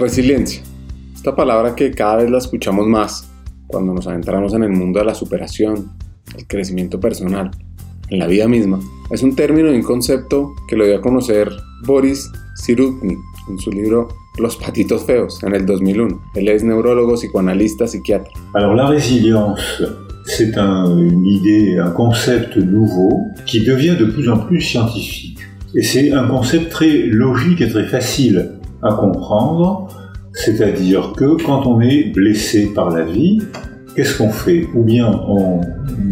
Resiliencia. Esta palabra que cada vez la escuchamos más cuando nos adentramos en el mundo de la superación, el crecimiento personal, en la vida misma, es un término y un concepto que lo dio a conocer Boris Cyrulnik en su libro Los patitos feos en el 2001. Él es neurólogo, psicoanalista, psiquiatra. Alors la résilience, c'est un, une idée, un concept nouveau qui devient de plus en plus scientifique. Et c'est un concept très logique et très facile à comprendre C'est-à-dire que quand on est blessé par la vie, qu'est-ce qu'on fait? Ou bien on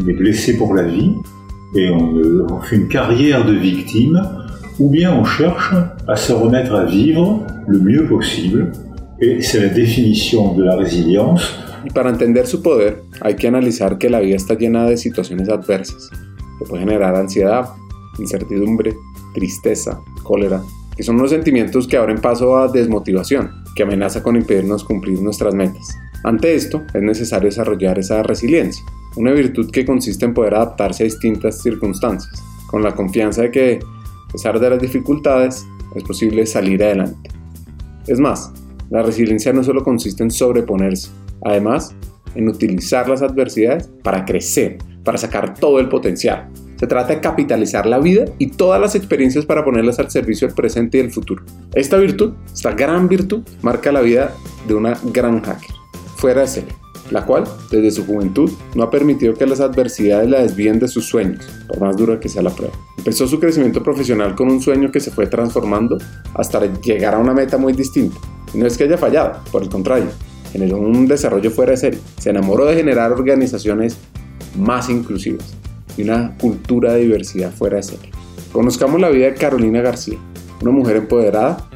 est blessé pour la vie et on, on, fait une carrière de victime, ou bien on cherche à se remettre à vivre le mieux possible. Et c'est la définition de la résilience. Para entender su poder, hay que analizar que la vida está llena de situaciones adversas, que puede generar ansiedad, incertidumbre, tristeza, cólera, que son unos sentimientos que abren paso a desmotivación, que amenaza con impedirnos cumplir nuestras metas. Ante esto, es necesario desarrollar esa resiliencia, una virtud que consiste en poder adaptarse a distintas circunstancias, con la confianza de que, a pesar de las dificultades, es posible salir adelante. Es más, la resiliencia no solo consiste en sobreponerse, además, en utilizar las adversidades para crecer, para sacar todo el potencial, se trata de capitalizar la vida y todas las experiencias para ponerlas al servicio del presente y del futuro. Esta virtud, esta gran virtud, marca la vida de una gran hacker, fuera de serie, la cual, desde su juventud, no ha permitido que las adversidades la desvíen de sus sueños, por más dura que sea la prueba. Empezó su crecimiento profesional con un sueño que se fue transformando hasta llegar a una meta muy distinta. Y no es que haya fallado, por el contrario, generó un desarrollo fuera de serie. Se enamoró de generar organizaciones más inclusivas y una cultura de diversidad fuera de serie. Conozcamos la vida de Carolina García, una mujer empoderada,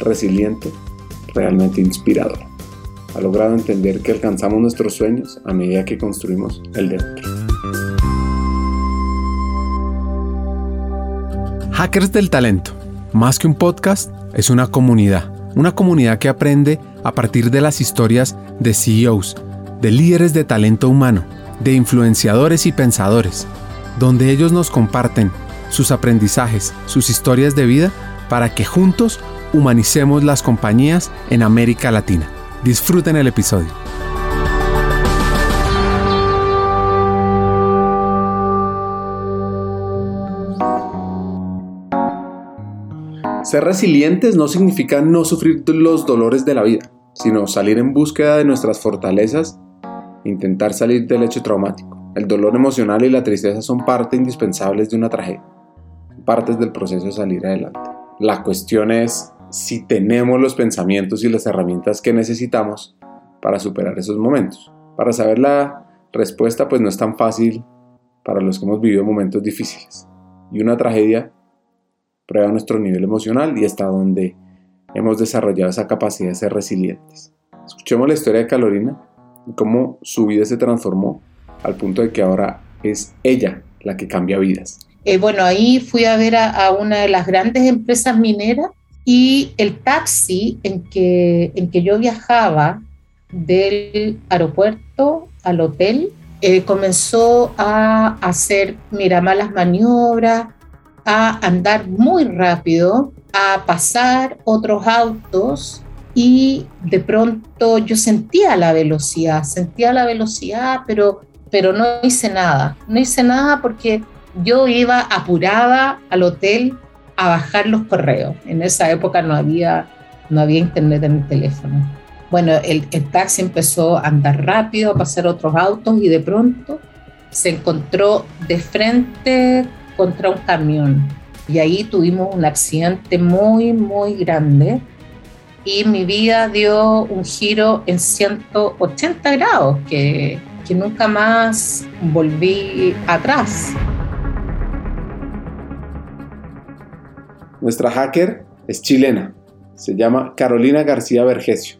resiliente, realmente inspiradora. Ha logrado entender que alcanzamos nuestros sueños a medida que construimos el de otro. Hackers del Talento, más que un podcast, es una comunidad. Una comunidad que aprende a partir de las historias de CEOs, de líderes de talento humano, de influenciadores y pensadores donde ellos nos comparten sus aprendizajes, sus historias de vida, para que juntos humanicemos las compañías en América Latina. Disfruten el episodio. Ser resilientes no significa no sufrir los dolores de la vida, sino salir en búsqueda de nuestras fortalezas intentar salir del hecho traumático. El dolor emocional y la tristeza son parte indispensables de una tragedia, partes del proceso de salir adelante. La cuestión es si tenemos los pensamientos y las herramientas que necesitamos para superar esos momentos. Para saber la respuesta, pues no es tan fácil para los que hemos vivido momentos difíciles. Y una tragedia prueba nuestro nivel emocional y está donde hemos desarrollado esa capacidad de ser resilientes. Escuchemos la historia de Carolina y cómo su vida se transformó al punto de que ahora es ella la que cambia vidas. Eh, bueno, ahí fui a ver a, una de las grandes empresas mineras y el taxi en que, en que yo viajaba del aeropuerto al hotel eh, comenzó a hacer, mira, malas maniobras, a andar muy rápido, a pasar otros autos y de pronto yo sentía la velocidad, sentía la velocidad, pero pero no hice nada. No hice nada porque yo iba apurada al hotel a bajar los correos. En esa época no había, no había internet en el teléfono. Bueno, el, el taxi empezó a andar rápido, a pasar otros autos y de pronto se encontró de frente contra un camión. Y ahí tuvimos un accidente muy, muy grande. Y mi vida dio un giro en 180 grados, que que nunca más volví atrás. Nuestra hacker es chilena, se llama Carolina García Vergesio.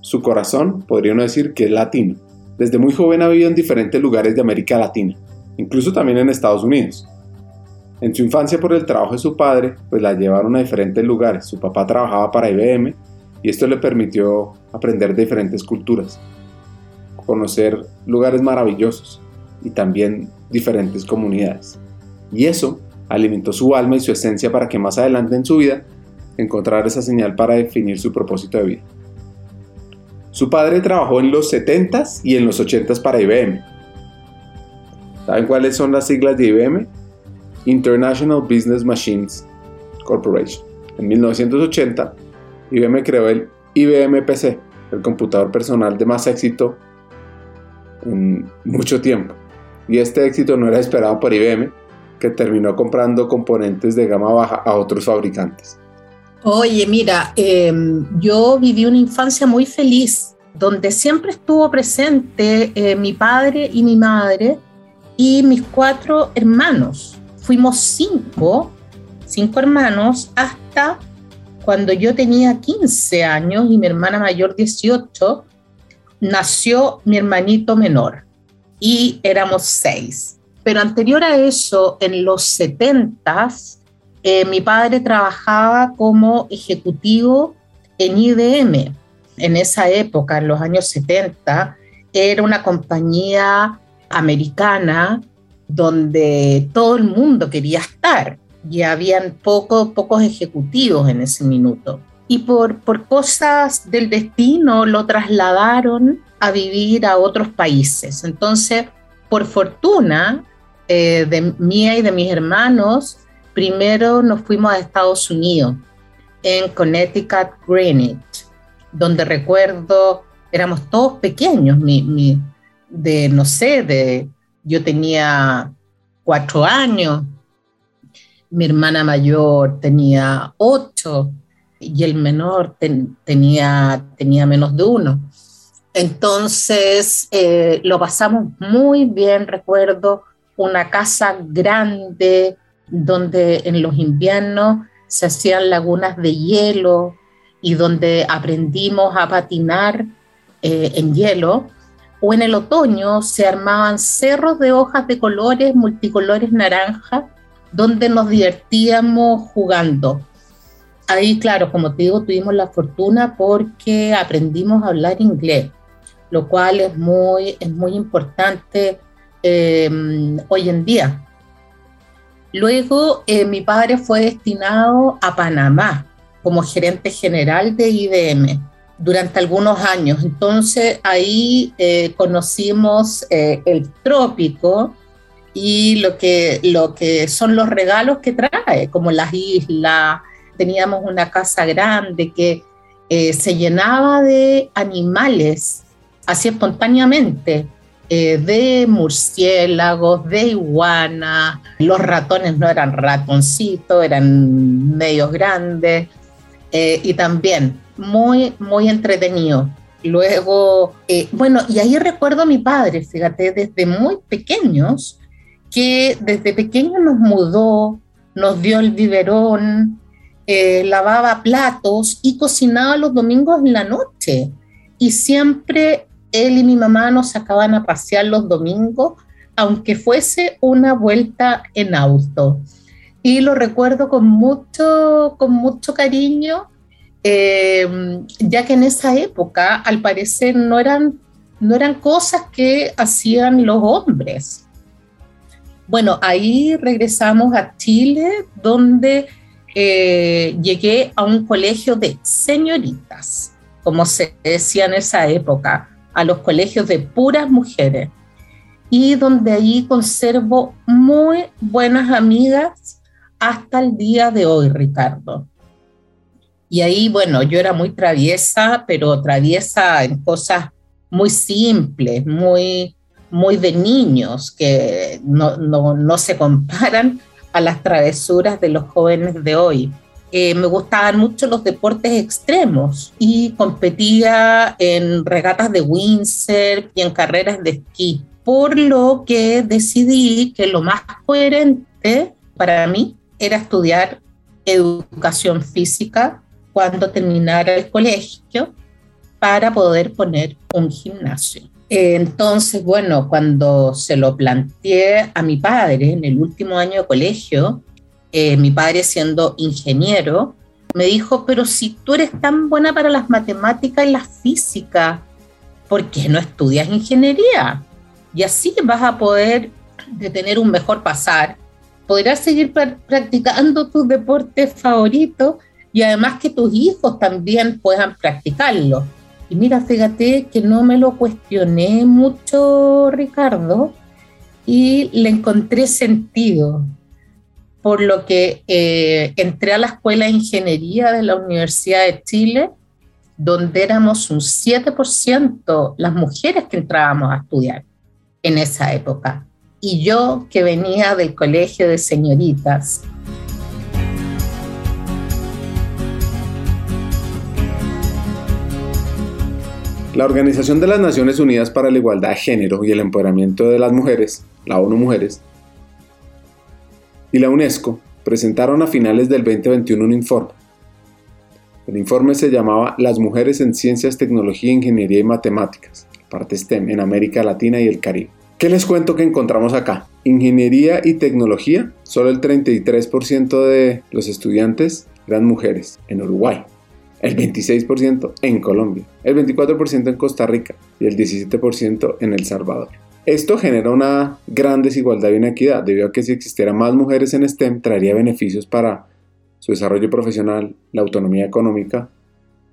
Su corazón podría uno decir que es latino. Desde muy joven ha vivido en diferentes lugares de América Latina, incluso también en Estados Unidos. En su infancia por el trabajo de su padre, pues la llevaron a diferentes lugares. Su papá trabajaba para IBM y esto le permitió aprender de diferentes culturas conocer lugares maravillosos y también diferentes comunidades. Y eso alimentó su alma y su esencia para que más adelante en su vida encontrar esa señal para definir su propósito de vida. Su padre trabajó en los 70s y en los 80s para IBM. ¿Saben cuáles son las siglas de IBM? International Business Machines Corporation. En 1980, IBM creó el IBM PC, el computador personal de más éxito en mucho tiempo. Y este éxito no era esperado por IBM, que terminó comprando componentes de gama baja a otros fabricantes. Oye, mira, em, yo viví una infancia muy feliz, donde siempre estuvo presente eh, mi padre y mi madre y mis cuatro hermanos. Fuimos cinco, cinco hermanos, hasta cuando yo tenía 15 años y mi hermana mayor 18, nació mi hermanito menor y éramos seis. Pero anterior a eso, en los 70 eh, mi padre trabajaba como ejecutivo en IBM. En esa época, en los años 70, era una compañía americana donde todo el mundo quería estar y habían poco, pocos ejecutivos en ese minuto. Y por, por cosas del destino lo trasladaron a vivir a otros países. Entonces, por fortuna eh, de mía y de mis hermanos, primero nos fuimos a Estados Unidos, en Connecticut, Greenwich, donde recuerdo, éramos todos pequeños, mi, de, no sé, de, yo tenía cuatro años, mi hermana mayor tenía ocho y el menor tenía, tenía menos de uno. Entonces eh, lo pasamos muy bien, recuerdo una casa grande donde en los inviernos se hacían lagunas de hielo y donde aprendimos a patinar eh, en hielo, o en el otoño se armaban cerros de hojas de colores, multicolores naranja, donde nos divertíamos jugando. Ahí, claro, como te digo, tuvimos la fortuna porque aprendimos a hablar inglés lo cual es muy, es muy importante em, hoy en día. Luego, eh, mi padre fue destinado a Panamá como gerente general de IBM durante algunos años. Entonces, ahí eh, conocimos eh, el trópico y lo que, lo que son los regalos que trae, como las islas. Teníamos una casa grande que se llenaba de animales así espontáneamente, eh, de murciélagos, de iguana, los ratones no eran ratoncitos, eran medios grandes, eh, y también muy, muy entretenido. Luego, eh, bueno, y ahí recuerdo a mi padre, fíjate, desde muy pequeños, que desde pequeño nos mudó, nos dio el biberón, lavaba platos y cocinaba los domingos en la noche. Y siempre él y mi mamá nos sacaban a pasear los domingos, aunque fuese una vuelta en auto. Y lo recuerdo con mucho, con mucho cariño, eh, ya que en esa época, al parecer, no eran, no eran cosas que hacían los hombres. Bueno, ahí regresamos a Chile, donde eh, llegué a un colegio de señoritas, como se decía en esa época a los colegios de puras mujeres y donde ahí conservo muy buenas amigas hasta el día de hoy, Ricardo. Y ahí, bueno, yo era muy traviesa, pero traviesa en cosas muy simples, muy, muy de niños, que no, no, no se comparan a las travesuras de los jóvenes de hoy. Eh, me gustaban mucho los deportes extremos y competía en regatas de windsurf y en carreras de esquí, por lo que decidí que lo más coherente para mí era estudiar educación física cuando terminara el colegio para poder poner un gimnasio. Entonces, bueno, cuando se lo planteé a mi padre en el último año de colegio, eh, mi padre siendo ingeniero, me dijo, pero si tú eres tan buena para las matemáticas y la física, ¿por qué no estudias ingeniería? Y así vas a poder tener un mejor pasar, podrás seguir practicando tus deportes favoritos y además que tus hijos también puedan practicarlo. Y mira, fíjate que no me lo cuestioné mucho, Ricardo, y le encontré sentido, por lo que eh, entré a la Escuela de Ingeniería de la Universidad de Chile, donde éramos un 7% las mujeres que entrábamos a estudiar en esa época. Y yo que venía del colegio de señoritas, La Organización de las Naciones Unidas para la Igualdad de Género y el Empoderamiento de las Mujeres, la ONU Mujeres, y la UNESCO presentaron a finales del 2021 un informe. El informe se llamaba Las mujeres en ciencias, tecnología, ingeniería y matemáticas, parte STEM en América Latina y el Caribe. ¿Qué les cuento que encontramos acá? Ingeniería y tecnología, solo el 33% de los estudiantes eran mujeres en Uruguay el 26% en Colombia, el 24% en Costa Rica y el 17% en El Salvador. Esto genera una gran desigualdad y inequidad, debido a que si existieran más mujeres en STEM traería beneficios para su desarrollo profesional, la autonomía económica,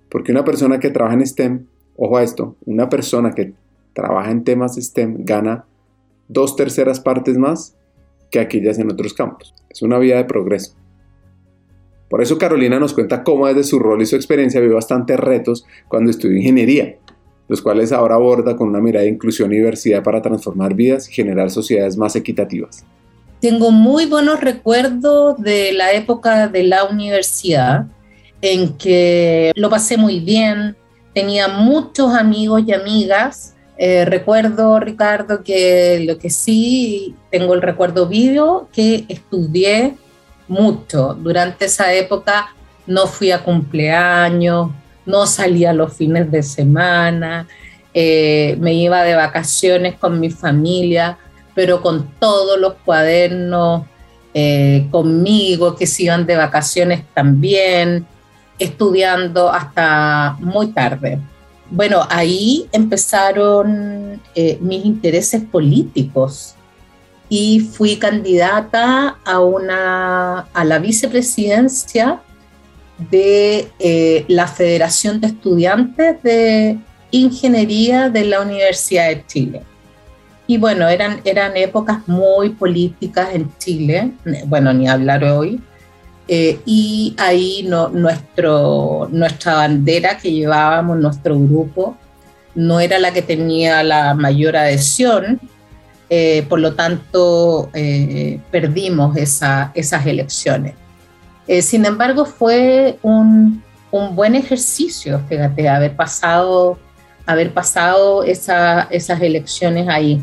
porque una persona que trabaja en STEM, ojo a esto, una persona que trabaja en temas STEM gana dos terceras partes más que aquellas en otros campos. Es una vía de progreso. Por eso Carolina nos cuenta cómo desde su rol y su experiencia vio bastantes retos cuando estudió ingeniería, los cuales ahora aborda con una mirada de inclusión y diversidad para transformar vidas y generar sociedades más equitativas. Tengo muy buenos recuerdos de la época de la universidad, en que lo pasé muy bien, tenía muchos amigos y amigas. Eh, recuerdo, Ricardo, que lo que sí tengo el recuerdo vivo, que estudié mucho. Durante esa época no fui a cumpleaños, no salía los fines de semana, eh, me iba de vacaciones con mi familia, pero con todos los cuadernos eh, conmigo, que se iban de vacaciones también, estudiando hasta muy tarde. Bueno, ahí empezaron eh, mis intereses políticos y fui candidata a, una, a la vicepresidencia de eh, la Federación de Estudiantes de Ingeniería de la Universidad de Chile. Y bueno, eran, eran épocas muy políticas en Chile, bueno, ni hablar hoy. Eh, y ahí no, nuestro, nuestra bandera que llevábamos, nuestro grupo, no era la que tenía la mayor adhesión, eh, por lo tanto eh, perdimos esas elecciones. Eh, sin embargo, fue un, buen ejercicio, fíjate, haber pasado, haber pasado esas elecciones ahí.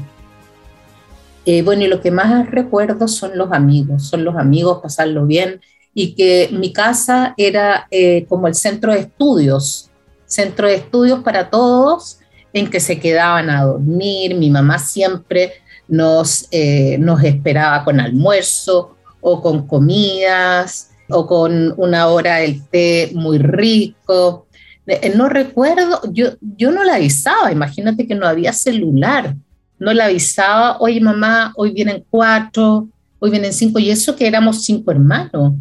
bueno, y lo que más recuerdo son los amigos, son los amigos, pasarlo bien, y que mi casa era como el centro de estudios, centro de estudios para todos, en que se quedaban a dormir, mi mamá siempre nos, eh, nos esperaba con almuerzo o con comidas o con una hora del té muy rico. Eh, no recuerdo, yo, yo no la avisaba, imagínate que no había celular, no la avisaba, oye mamá, hoy vienen cuatro, hoy vienen cinco, y eso que éramos cinco hermanos.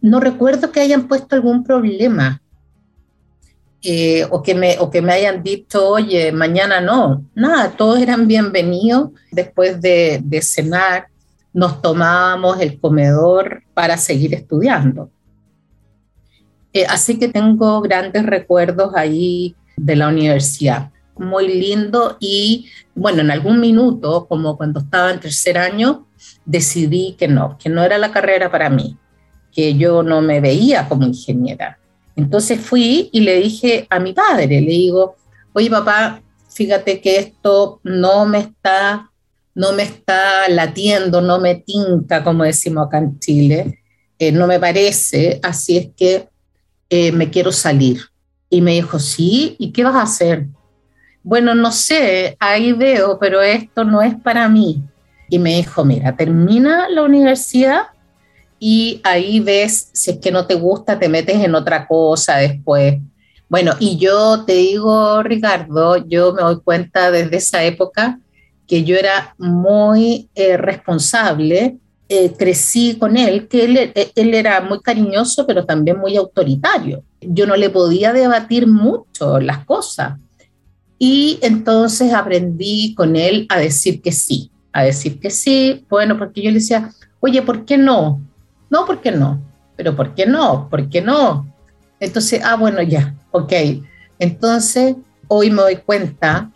No recuerdo que hayan puesto algún problema. Eh, o, que me, o que me hayan dicho, oye, mañana no. Nada, todos eran bienvenidos. Después de, cenar, nos tomábamos el comedor para seguir estudiando. Eh, así que tengo grandes recuerdos ahí de la universidad. Muy lindo y bueno, en algún minuto, como cuando estaba en tercer año, decidí que no, que no era la carrera para mí, que yo no me veía como ingeniera entonces fui y le dije a mi padre, le digo, oye papá, fíjate que esto no me está, no me está latiendo, no me tinta, como decimos acá en Chile, eh, no me parece, así es que eh, me quiero salir. Y me dijo, sí, ¿y qué vas a hacer? Bueno, no sé, ahí veo, pero esto no es para mí. Y me dijo, mira, termina la universidad y ahí ves, si es que no te gusta, te metes en otra cosa después. Bueno, y yo te digo, Ricardo, yo me doy cuenta desde esa época que yo era muy eh, responsable eh, crecí con él, que él, eh, él, era muy cariñoso, pero también muy autoritario. Yo no le podía debatir mucho las cosas. Y entonces aprendí con él a decir que sí, a decir que sí, bueno, porque yo le decía, oye, ¿por qué no? No, ¿por qué no? Pero ¿por qué no? ¿Por qué no? Entonces, ah, bueno, ya, ok. Entonces, hoy me doy cuenta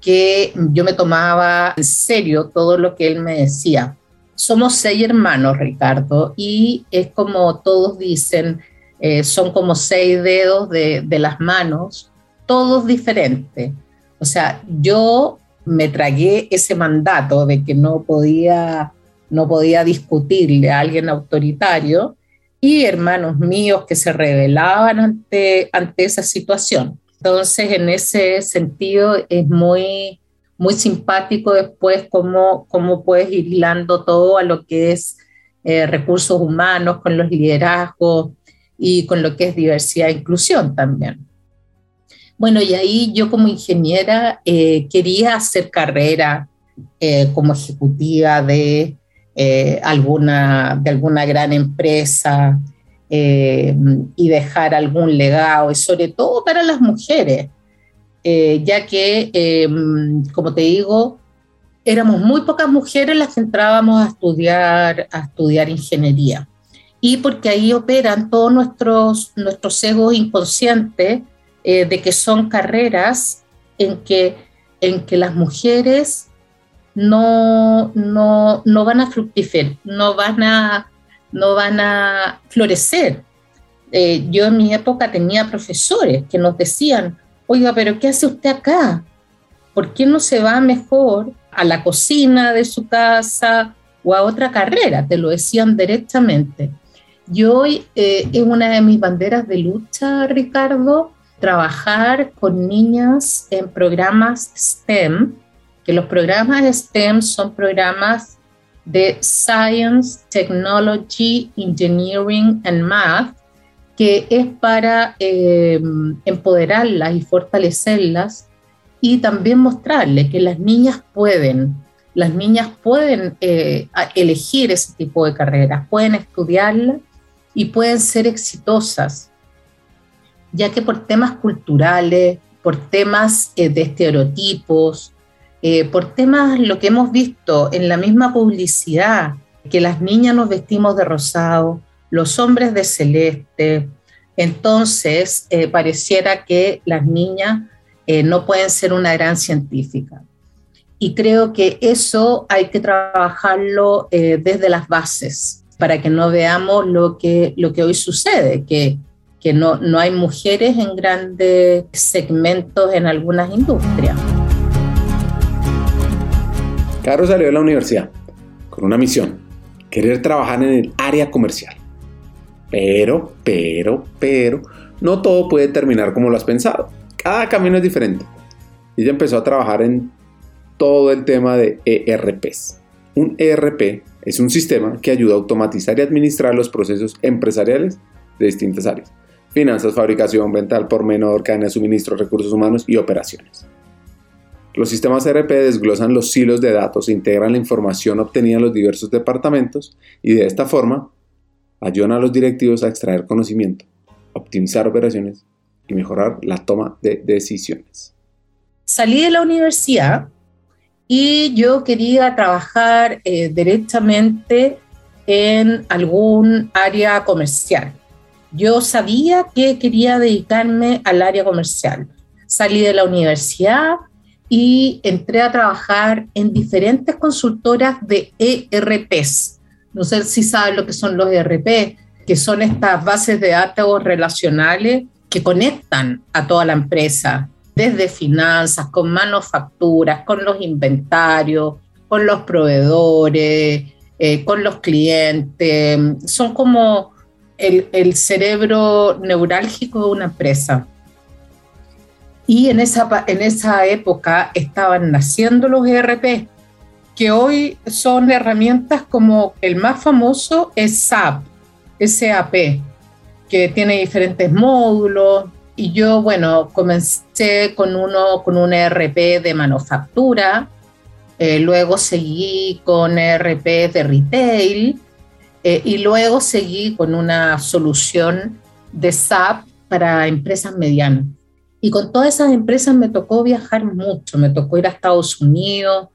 que yo me tomaba en serio todo lo que él me decía. Somos seis hermanos, Ricardo, y es como todos dicen, eh, son como seis dedos de, de las manos, todos diferentes. O sea, yo me tragué ese mandato de que no podía, no podía discutirle a alguien autoritario y hermanos míos que se rebelaban ante, ante esa situación. Entonces, en ese sentido, es muy, muy simpático después cómo, cómo puedes ir hilando todo a lo que es eh, recursos humanos, con los liderazgos y con lo que es diversidad e inclusión también. Bueno, y ahí yo como ingeniera eh, quería hacer carrera eh, como ejecutiva de, alguna, de alguna gran empresa, eh, y dejar algún legado, y sobre todo para las mujeres, eh, ya que, eh, como te digo, éramos muy pocas mujeres las que entrábamos a estudiar, a estudiar ingeniería. Y porque ahí operan todos nuestros, nuestros egos inconscientes de que son carreras en que, en que las mujeres no, no, no van a fructificar, no van a no van a florecer. Eh, yo en mi época tenía profesores que nos decían, oiga, pero ¿qué hace usted acá? ¿Por qué no se va mejor a la cocina de su casa o a otra carrera? Te lo decían directamente. Y hoy eh, es una de mis banderas de lucha, Ricardo, trabajar con niñas en programas STEM, que los programas STEM son programas de Science, Technology, Engineering and Math, que es para eh, empoderarlas y fortalecerlas y también mostrarles que las niñas pueden, las niñas pueden eh, elegir ese tipo de carreras, pueden estudiarlas y pueden ser exitosas, ya que por temas culturales, por temas eh, de estereotipos, eh, por temas, lo que hemos visto en la misma publicidad, que las niñas nos vestimos de rosado, los hombres de celeste, entonces eh, pareciera que las niñas eh, no pueden ser una gran científica. Y creo que eso hay que trabajarlo desde las bases para que no veamos lo que, lo que hoy sucede, que, que no, no hay mujeres en grandes segmentos en algunas industrias. Carlos salió de la universidad con una misión, querer trabajar en el área comercial. Pero, pero, pero, no todo puede terminar como lo has pensado. Cada camino es diferente. Ella empezó a trabajar en todo el tema de ERPs. Un ERP es un sistema que ayuda a automatizar y administrar los procesos empresariales de distintas áreas. Finanzas, fabricación, venta por menor, cadena de suministro, recursos humanos y operaciones. Los sistemas ERP desglosan los silos de datos, integran la información obtenida en los diversos departamentos y de esta forma ayudan a los directivos a extraer conocimiento, optimizar operaciones y mejorar la toma de decisiones. Salí de la universidad y yo quería trabajar eh, directamente en algún área comercial. Yo sabía que quería dedicarme al área comercial. Salí de la universidad, y entré a trabajar en diferentes consultoras de ERPs. No sé si saben lo que son los ERP, que son estas bases de datos relacionales que conectan a toda la empresa, desde finanzas, con manufacturas, con los inventarios, con los proveedores, eh, con los clientes. Son como el, el cerebro neurálgico de una empresa. Y en esa, en esa época estaban naciendo los ERP, que hoy son herramientas como el más famoso es SAP, SAP, que tiene diferentes módulos. Y yo, bueno, comencé con uno, con un ERP de manufactura Eh, luego seguí con ERP de retail eh, y luego seguí con una solución de SAP para empresas medianas. Y con todas esas empresas me tocó viajar mucho, me tocó ir a Estados Unidos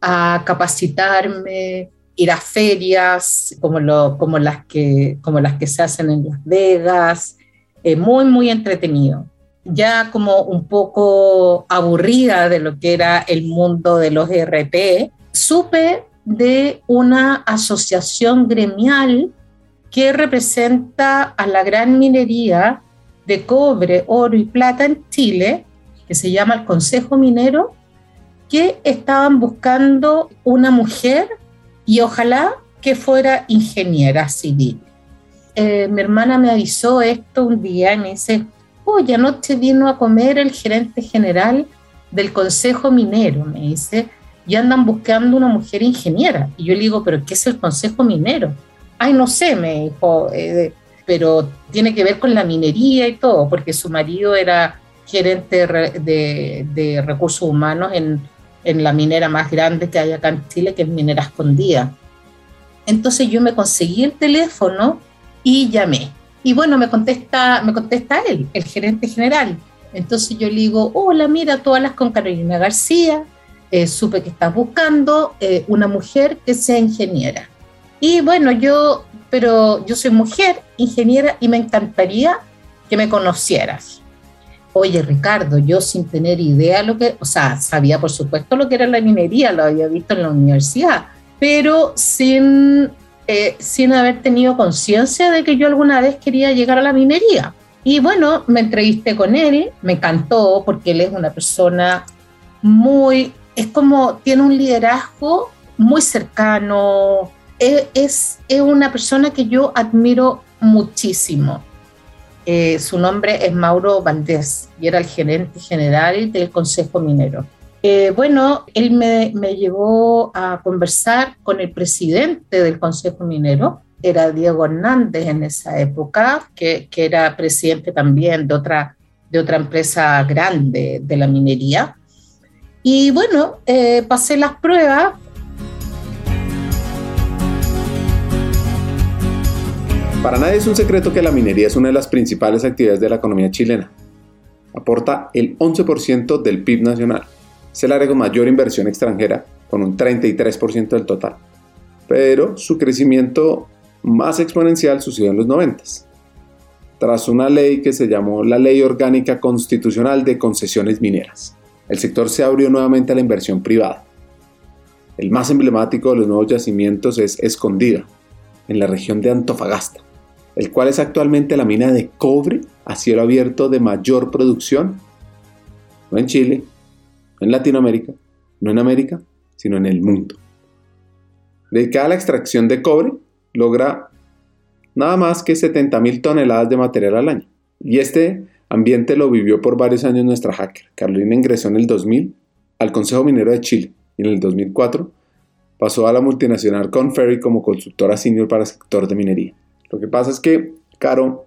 a capacitarme, ir a ferias como, lo, como, las, que, como las que se hacen en Las Vegas, eh, muy, muy entretenido. Ya como un poco aburrida de lo que era el mundo de los ERP, supe de una asociación gremial que representa a la gran minería de cobre, oro y plata en Chile, que se llama el Consejo Minero, que estaban buscando una mujer y ojalá que fuera ingeniera civil. Eh, mi hermana me avisó esto un día y me dice, oye, anoche vino a comer el gerente general del Consejo Minero, me dice, y andan buscando una mujer ingeniera. Y yo le digo, pero ¿qué es el Consejo Minero? Ay, no sé, me dijo, eh, pero tiene que ver con la minería y todo, porque su marido era gerente de, recursos humanos en, en, la minera más grande que hay acá en Chile, que es Minera Escondida. Entonces yo me conseguí el teléfono y llamé. Y bueno, me contesta, me contesta él, el gerente general. Entonces yo le digo, hola, mira, tú hablas con Carolina García, eh, supe que estás buscando eh, una mujer que sea ingeniera. Y bueno, yo pero yo soy mujer, ingeniera, y me encantaría que me conocieras. Oye, Ricardo, yo sin tener idea lo que, o sea, sabía por supuesto lo que era la minería, lo había visto en la universidad, pero sin, eh, sin haber tenido conciencia de que yo alguna vez quería llegar a la minería. Y bueno, me entrevisté con él, me encantó porque él es una persona muy, es como, tiene un liderazgo muy cercano, es, una persona que yo admiro muchísimo. Eh, su nombre es Mauro Valdés y era el gerente general del Consejo Minero. Eh, bueno, él me, me, llevó a conversar con el presidente del Consejo Minero, era Diego Hernández en esa época, que, que era presidente también de otra, de otra empresa grande de la minería. Y bueno, eh, pasé las pruebas, Para nadie es un secreto que la minería es una de las principales actividades de la economía chilena. Aporta el 11% del PIB nacional. Es el área con mayor inversión extranjera, con un 33% del total. Pero su crecimiento más exponencial sucedió en los 90. Tras una ley que se llamó la Ley Orgánica Constitucional de Concesiones Mineras, el sector se abrió nuevamente a la inversión privada. El más emblemático de los nuevos yacimientos es Escondida, en la región de Antofagasta, el cual es actualmente la mina de cobre a cielo abierto de mayor producción, no en Chile, no en Latinoamérica, no en América, sino en el mundo. Dedicada a la extracción de cobre, logra nada más que 70.000 toneladas de material al año. Y este ambiente lo vivió por varios años nuestra hacker. Carolina ingresó en el 2000 al Consejo Minero de Chile y en el 2004 pasó a la multinacional Conferry como consultora senior para el sector de minería. Lo que pasa es que Caro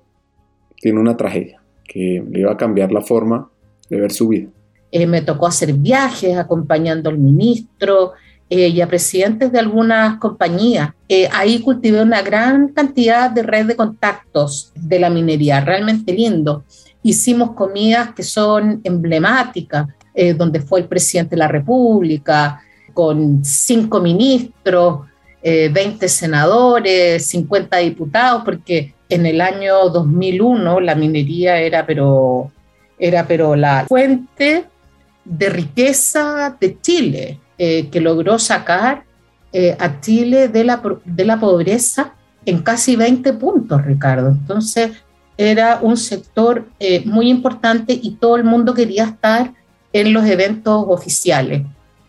tiene una tragedia que le iba a cambiar la forma de ver su vida. Eh, me tocó hacer viajes acompañando al ministro eh, y a presidentes de algunas compañías. Eh, ahí cultivé una gran cantidad de red de contactos de la minería, realmente lindo. Hicimos comidas que son emblemáticas, donde fue el presidente de la República, con cinco ministros, 20 eh, senadores, 50 diputados, porque en el año 2001 la minería era pero, era pero la fuente de riqueza de Chile, eh, que logró sacar eh, a Chile de la, de la pobreza en casi 20 puntos, Ricardo. Entonces era un sector muy importante y todo el mundo quería estar en los eventos oficiales.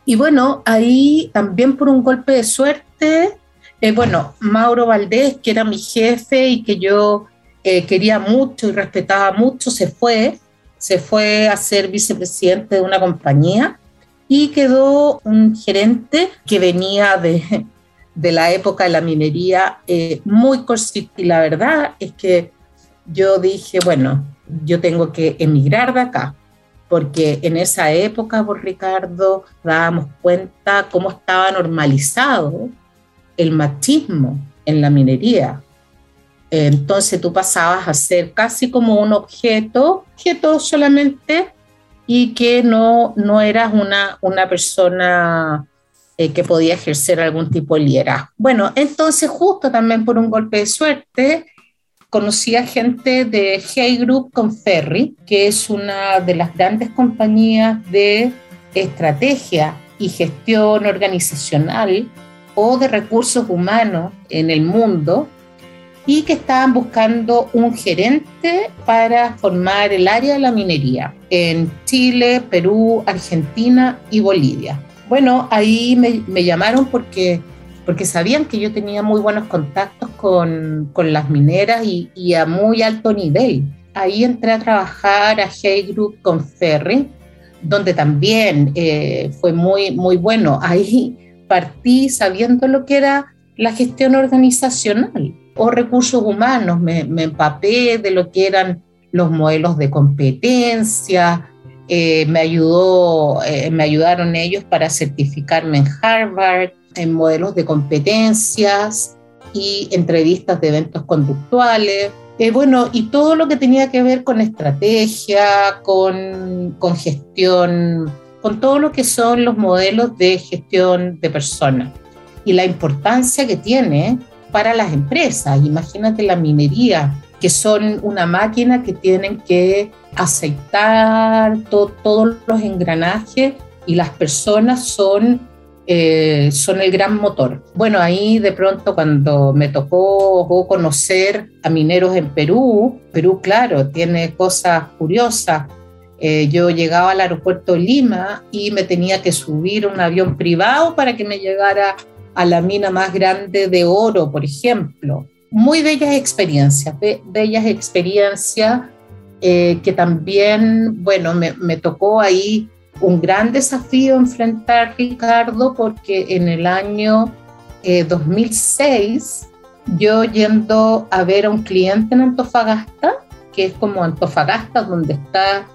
Y bueno, ahí también por un golpe de suerte, eh, bueno, Mauro Valdés, que era mi jefe y que yo eh, quería mucho y respetaba mucho, se fue, se fue a ser vicepresidente de una compañía y quedó un gerente que venía de, de la época de la minería eh, muy cortito. Y la verdad es que yo dije, bueno, yo tengo que emigrar de acá porque en esa época, por Ricardo, dábamos cuenta cómo estaba normalizado el machismo en la minería. Entonces tú pasabas a ser casi como un objeto, objeto solamente, y que no, no eras una, una persona eh, que podía ejercer algún tipo de liderazgo. Bueno, entonces justo también por un golpe de suerte, conocí a gente de Hey Group con Ferry, que es una de las grandes compañías de estrategia y gestión organizacional de recursos humanos en el mundo y que estaban buscando un gerente para formar el área de la minería en Chile, Perú, Argentina y Bolivia. Bueno, ahí me, llamaron porque porque sabían que yo tenía muy buenos contactos con, con las mineras y, y, a muy alto nivel. Ahí entré a trabajar a Hey Group con Ferry, donde también eh, fue muy, muy bueno. Ahí partí sabiendo lo que era la gestión organizacional o recursos humanos, me, me empapé de lo que eran los modelos de competencia, eh, me, ayudó, eh, me ayudaron ellos para certificarme en Harvard, en modelos de competencias y entrevistas de eventos conductuales. Eh, bueno, y todo lo que tenía que ver con estrategia, con, con gestión, con todo lo que son los modelos de gestión de personas y la importancia que tiene para las empresas. Imagínate la minería, que son una máquina que tienen que aceitar todos los engranajes y las personas son eh, son el gran motor. Bueno, ahí de pronto cuando me tocó conocer a mineros en Perú, Perú, claro, tiene cosas curiosas. Eh, yo llegaba al aeropuerto Lima y me tenía que subir un avión privado para que me llegara a la mina más grande de oro, por ejemplo. Muy bellas experiencias, bellas experiencias eh, que también, bueno, me, me tocó ahí un gran desafío enfrentar Ricardo porque en el año 2006 eh, yo yendo a ver a un cliente en Antofagasta, que es como Antofagasta, donde está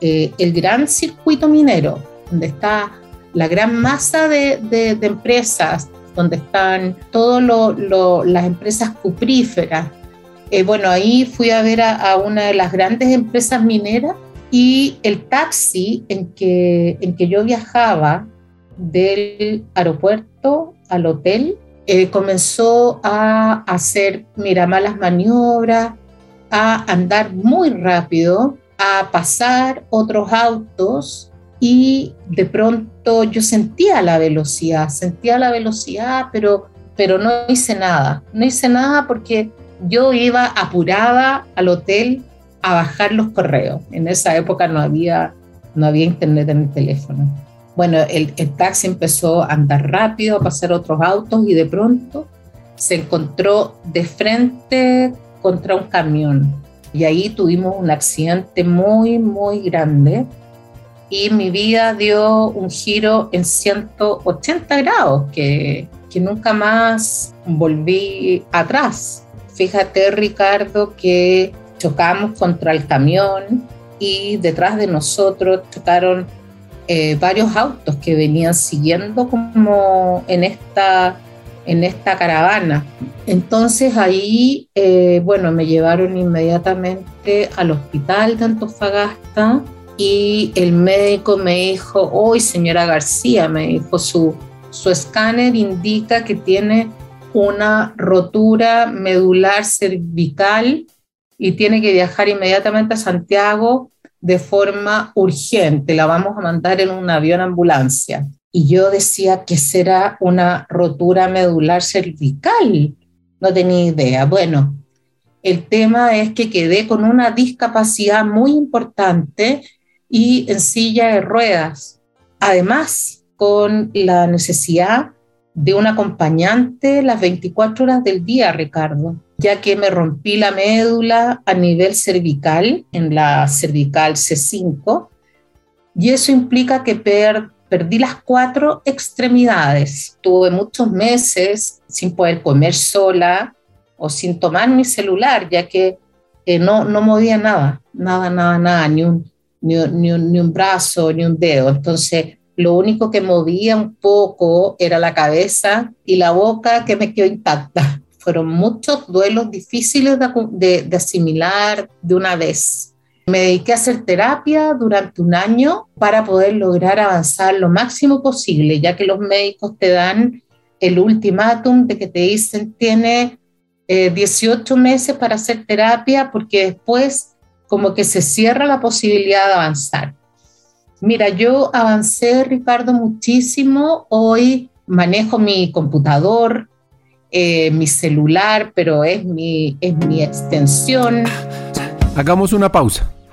eh, el gran circuito minero, donde está la gran masa de, empresas, donde están todas las empresas cupríferas. Eh, bueno, ahí fui a ver a una de las grandes empresas mineras y el taxi en que, en que yo viajaba del aeropuerto al hotel eh, comenzó a hacer, mira, malas maniobras, a andar muy rápido, a pasar otros autos y de pronto yo sentía la velocidad, sentía la velocidad, pero, pero no hice nada. No hice nada porque yo iba apurada al hotel a bajar los correos. En esa época no había, no había internet en el teléfono. Bueno, el, el taxi empezó a andar rápido, a pasar otros autos y de pronto se encontró de frente contra un camión. Y ahí tuvimos un accidente muy, muy grande y mi vida dio un giro en 180 grados, que, que nunca más volví atrás. Fíjate, Ricardo, que chocamos contra el camión y detrás de nosotros chocaron eh, varios autos que venían siguiendo como en esta, en esta caravana. Entonces ahí, eh, bueno, me llevaron inmediatamente al hospital de Antofagasta y el médico me dijo, hoy señora García, me dijo, su, su escáner indica que tiene una rotura medular cervical y tiene que viajar inmediatamente a Santiago de forma urgente. La vamos a mandar en un avión ambulancia. Y yo decía que será una rotura medular cervical. No tenía idea. Bueno, el tema es que quedé con una discapacidad muy importante y en silla de ruedas. Además, con la necesidad de un acompañante las 24 horas del día, Ricardo ya que me rompí la médula a nivel cervical, en la cervical C5, y eso implica que perdí las cuatro extremidades. Tuve muchos meses sin poder comer sola o sin tomar mi celular, ya que eh, no, no movía nada, nada, nada, nada, ni un, ni, un brazo, ni un dedo. Entonces, lo único que movía un poco era la cabeza y la boca que me quedó intacta. Fueron muchos duelos difíciles de, asimilar de una vez. Me dediqué a hacer terapia durante un año para poder lograr avanzar lo máximo posible, ya que los médicos te dan el ultimátum de que te dicen tiene 18 eh, meses para hacer terapia porque después como que se cierra la posibilidad de avanzar. Mira, yo avancé, Ricardo, muchísimo. Hoy manejo mi computador, eh, mi celular, pero es mi, es mi extensión. Hagamos una pausa.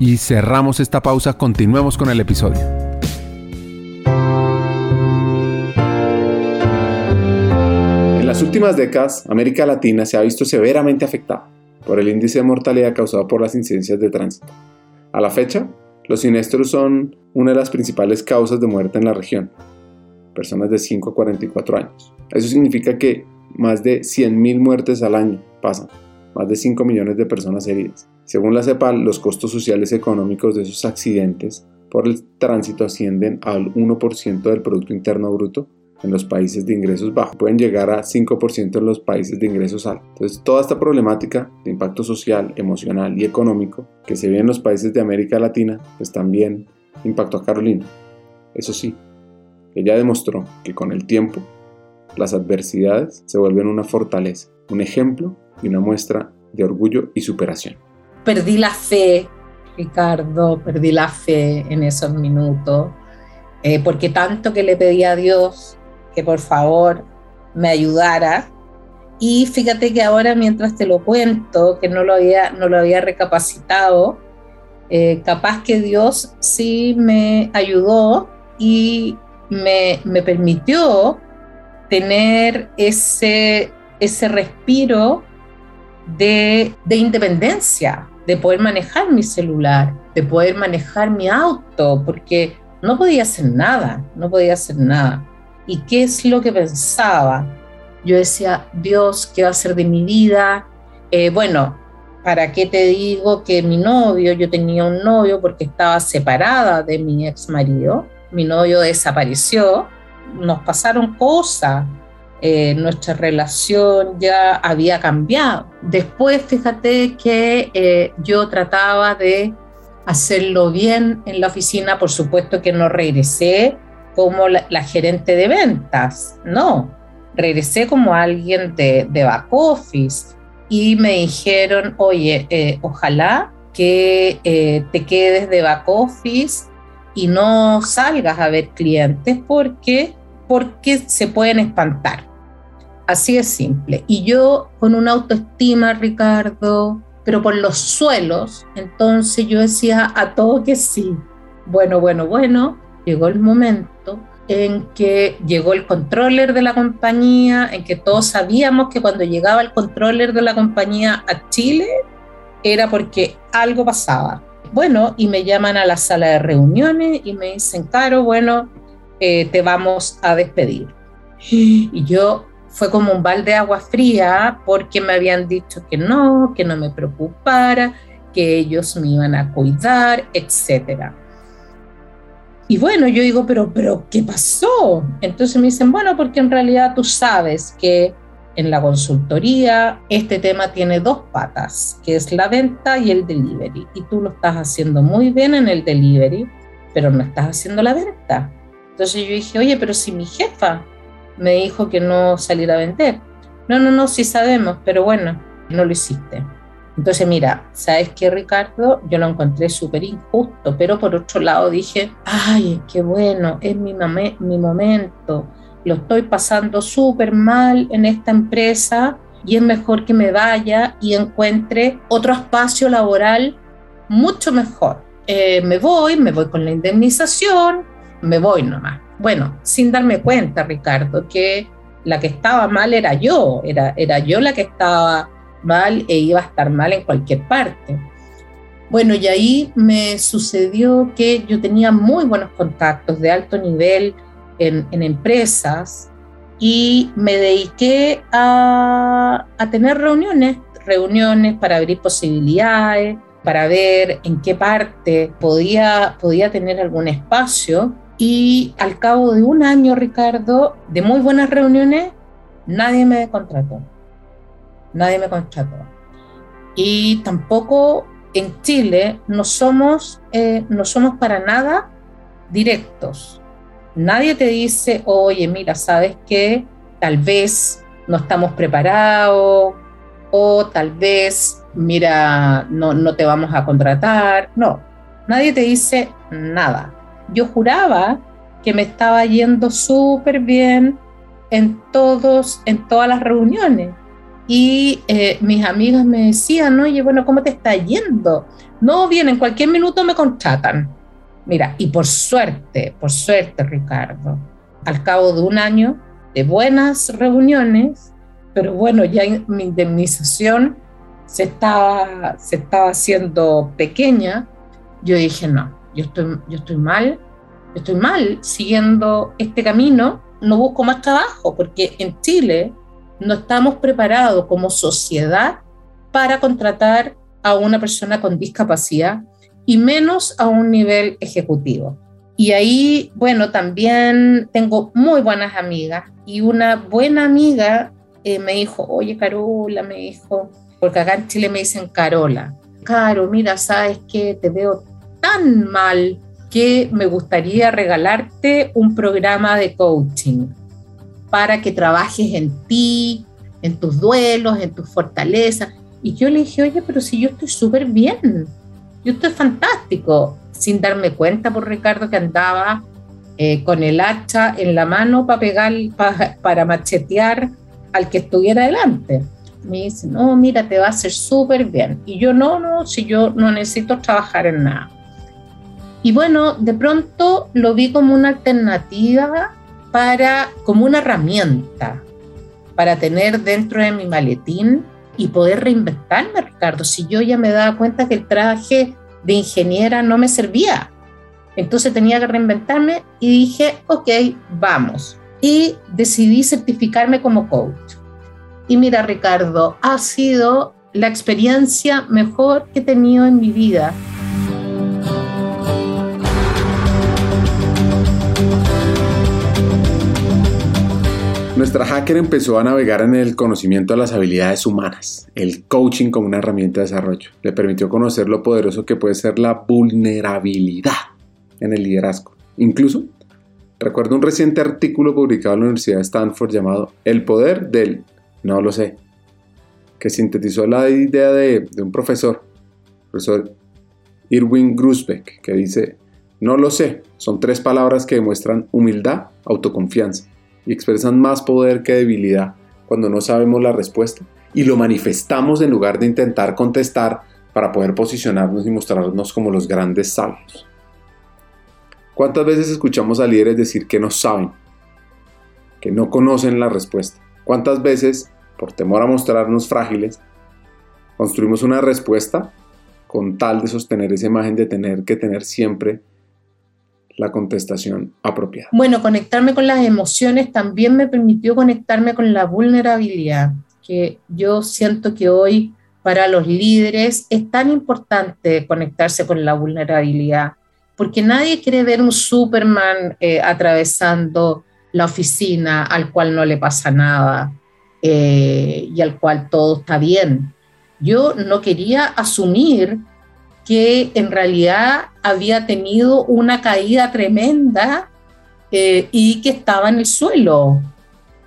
y cerramos esta pausa. Continuemos con el episodio. En las últimas décadas, América Latina se ha visto severamente afectada por el índice de mortalidad causado por las incidencias de tránsito. A la fecha, los siniestros son una de las principales causas de muerte en la región, personas de 5 a 44 años. Eso significa que más de 100.000 muertes al año pasan, más de 5 millones de personas heridas. Según la CEPAL, los costos sociales y económicos de esos accidentes por el tránsito ascienden al 1% del Producto Interno Bruto en los países de ingresos bajos, pueden llegar a 5% en los países de ingresos altos. Entonces, toda esta problemática de impacto social, emocional y económico que se ve en los países de América Latina, pues también impactó a Carolina. Eso sí, ella demostró que con el tiempo las adversidades se vuelven una fortaleza, un ejemplo y una muestra de orgullo y superación. Perdí la fe, Ricardo, perdí la fe en esos minutos, eh, porque tanto que le pedí a Dios que por favor me ayudara. Y fíjate que ahora mientras te lo cuento, que no lo había, no lo había recapacitado, eh, capaz que Dios sí me ayudó y me, me permitió tener ese, ese respiro de, de, independencia, de poder manejar mi celular, de poder manejar mi auto, porque no podía hacer nada, no podía hacer nada. ¿Y qué es lo que pensaba? Yo decía, Dios, ¿qué va a hacer de mi vida? Eh, bueno, ¿para qué te digo que mi novio, yo tenía un novio porque estaba separada de mi ex marido, mi novio desapareció, nos pasaron cosas, eh, nuestra relación ya había cambiado. Después, fíjate que eh, yo trataba de hacerlo bien en la oficina, por supuesto que no regresé como la, gerente de ventas, no, regresé como alguien de, de back office y me dijeron, oye, eh, ojalá que eh, te quedes de back office y no salgas a ver clientes porque, porque se pueden espantar. Así es simple. Y yo con una autoestima, Ricardo, pero por los suelos, entonces yo decía a todo que sí. Bueno, bueno, bueno, llegó el momento en que llegó el controller de la compañía, en que todos sabíamos que cuando llegaba el controller de la compañía a Chile era porque algo pasaba. Bueno, y me llaman a la sala de reuniones y me dicen, Caro, bueno, eh, te vamos a despedir. Y yo fue como un balde de agua fría porque me habían dicho que no, que no me preocupara, que ellos me iban a cuidar, etcétera. Y bueno, yo digo, pero, pero, ¿qué pasó? Entonces me dicen, bueno, porque en realidad tú sabes que en la consultoría este tema tiene dos patas, que es la venta y el delivery. Y tú lo estás haciendo muy bien en el delivery, pero no estás haciendo la venta. Entonces yo dije, oye, pero si mi jefa me dijo que no saliera a vender. No, no, no, sí sabemos, pero bueno, no lo hiciste. Entonces, mira, ¿sabes qué, Ricardo? Yo lo encontré súper injusto, pero por otro lado dije, ay, qué bueno, es mi, mi momento, lo estoy pasando súper mal en esta empresa y es mejor que me vaya y encuentre otro espacio laboral mucho mejor. Eh, me voy, me voy con la indemnización, me voy nomás. Bueno, sin darme cuenta, Ricardo, que la que estaba mal era yo, era, era yo la que estaba mal e iba a estar mal en cualquier parte. Bueno, y ahí me sucedió que yo tenía muy buenos contactos de alto nivel en, empresas y me dediqué a, a tener reuniones, reuniones para abrir posibilidades, para ver en qué parte podía, podía tener algún espacio. Y al cabo de un año, Ricardo, de muy buenas reuniones, nadie me contrató. Nadie me contrató. Y tampoco en Chile no somos, eh, no somos para nada directos. Nadie te dice, oye, mira, sabes que tal vez no estamos preparados o tal vez, mira, no, no te vamos a contratar. No, nadie te dice nada. Yo juraba que me estaba yendo súper bien en, todos, en todas las reuniones y eh, mis amigas me decían, oye, bueno, ¿cómo te está yendo? No, bien, en cualquier minuto me contratan. Mira, y por suerte, por suerte, Ricardo, al cabo de un año de buenas reuniones, pero bueno, ya mi indemnización se estaba, se estaba haciendo pequeña, yo dije, no, yo estoy, yo estoy mal, yo estoy mal siguiendo este camino, no busco más trabajo, porque en Chile no estamos preparados como sociedad para contratar a una persona con discapacidad y menos a un nivel ejecutivo. Y ahí, bueno, también tengo muy buenas amigas y una buena amiga eh, me dijo, oye Carola, me dijo, porque acá en Chile me dicen Carola, Caro, mira, sabes que te veo tan mal que me gustaría regalarte un programa de coaching para que trabajes en ti, en tus duelos, en tus fortalezas. Y yo le dije, oye, pero si yo estoy súper bien, yo estoy fantástico, sin darme cuenta por Ricardo que andaba eh, con el hacha en la mano para pegar, para machetear al que estuviera delante. Me dice, no, mira, te va a hacer súper bien. Y yo, no, no, si yo no necesito trabajar en nada. Y bueno, de pronto lo vi como una alternativa para, como una herramienta para tener dentro de mi maletín y poder reinventarme, Ricardo. Si yo ya me daba cuenta que el traje de ingeniera no me servía, entonces tenía que reinventarme y dije, ok, vamos. Y decidí certificarme como coach. Y mira, Ricardo, ha sido la experiencia mejor que he tenido en mi vida Nuestra hacker empezó a navegar en el conocimiento de las habilidades humanas, el coaching como una herramienta de desarrollo. Le permitió conocer lo poderoso que puede ser la vulnerabilidad en el liderazgo. Incluso, recuerdo un reciente artículo publicado en la Universidad de Stanford llamado El poder del no lo sé, que sintetizó la idea de, un profesor, profesor Irwin Grusbeck, que dice, no lo sé, son tres palabras que demuestran humildad, autoconfianza y expresan más poder que debilidad cuando no sabemos la respuesta y lo manifestamos en lugar de intentar contestar para poder posicionarnos y mostrarnos como los grandes sabios. ¿Cuántas veces escuchamos a líderes decir que no saben, que no conocen la respuesta? ¿Cuántas veces, por temor a mostrarnos frágiles, construimos una respuesta con tal de sostener esa imagen de tener que tener siempre la contestación apropiada. Bueno, conectarme con las emociones también me permitió conectarme con la vulnerabilidad, que yo siento que hoy para los líderes es tan importante conectarse con la vulnerabilidad, porque nadie quiere ver un Superman eh, atravesando la oficina al cual no le pasa nada eh, y al cual todo está bien. Yo no quería asumir que en realidad había tenido una caída tremenda eh, y que estaba en el suelo.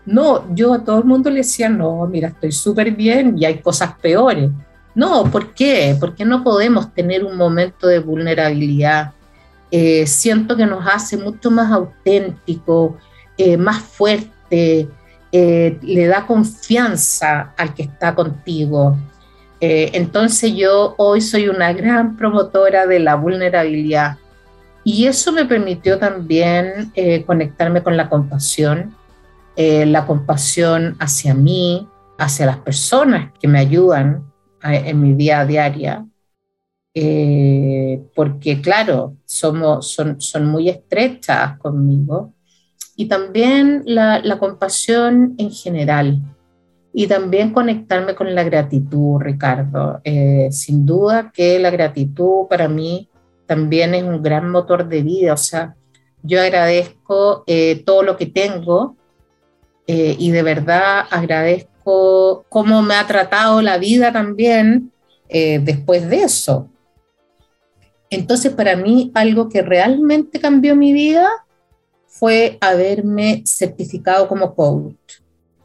No, yo a todo el mundo le decía, no, mira, estoy súper bien y hay cosas peores. No, ¿por qué? Porque no podemos tener un momento de vulnerabilidad. Eh, siento que nos hace mucho más auténtico, eh, más fuerte, le da confianza al que está contigo. Eh, entonces yo hoy soy una gran promotora de la vulnerabilidad. Y eso me permitió también eh, conectarme con la compasión, eh, la compasión hacia mí, hacia las personas que me ayudan en mi día a día, eh, porque claro, somos, son, muy estrechas conmigo, y también la compasión en general, y también conectarme con la gratitud, Ricardo. sin duda que la gratitud para mí también es un gran motor de vida. O sea, yo agradezco eh, todo lo que tengo eh, y de verdad agradezco cómo me ha tratado la vida también eh, después de eso. Entonces, para mí, algo que realmente cambió mi vida fue haberme certificado como coach.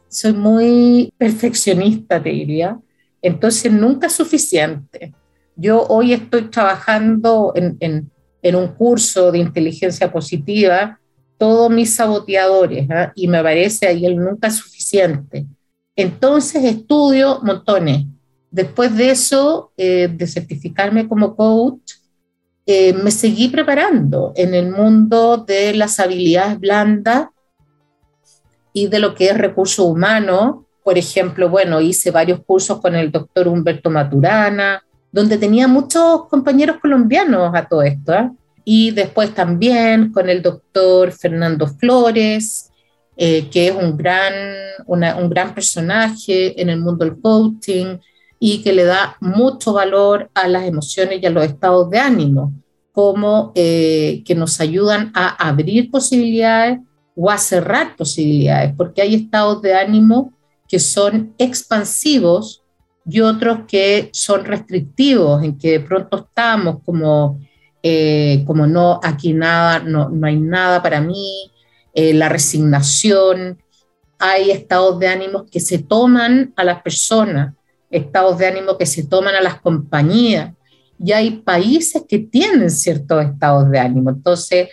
Soy muy perfeccionista, te diría. Entonces, nunca es suficiente. Yo hoy estoy trabajando en, un curso de inteligencia positiva, todos mis saboteadores, ¿ah? y me parece ahí el nunca es suficiente. Entonces estudio montones. Después de eso, eh, de certificarme como coach, eh, me seguí preparando en el mundo de las habilidades blandas y de lo que es recurso humano. Por ejemplo, bueno, hice varios cursos con el doctor Humberto Maturana, donde tenía muchos compañeros colombianos a todo esto. ¿eh? Y después también con el doctor Fernando Flores, eh, que es un gran, un gran personaje en el mundo del coaching y que le da mucho valor a las emociones y a los estados de ánimo, como eh, que nos ayudan a abrir posibilidades o a cerrar posibilidades, porque hay estados de ánimo que son expansivos y otros que son restrictivos, en que de pronto estamos como, eh, como no, aquí nada, no, no hay nada para mí, eh, la resignación, hay estados de ánimo que se toman a las personas, estados de ánimo que se toman a las compañías, y hay países que tienen ciertos estados de ánimo. Entonces,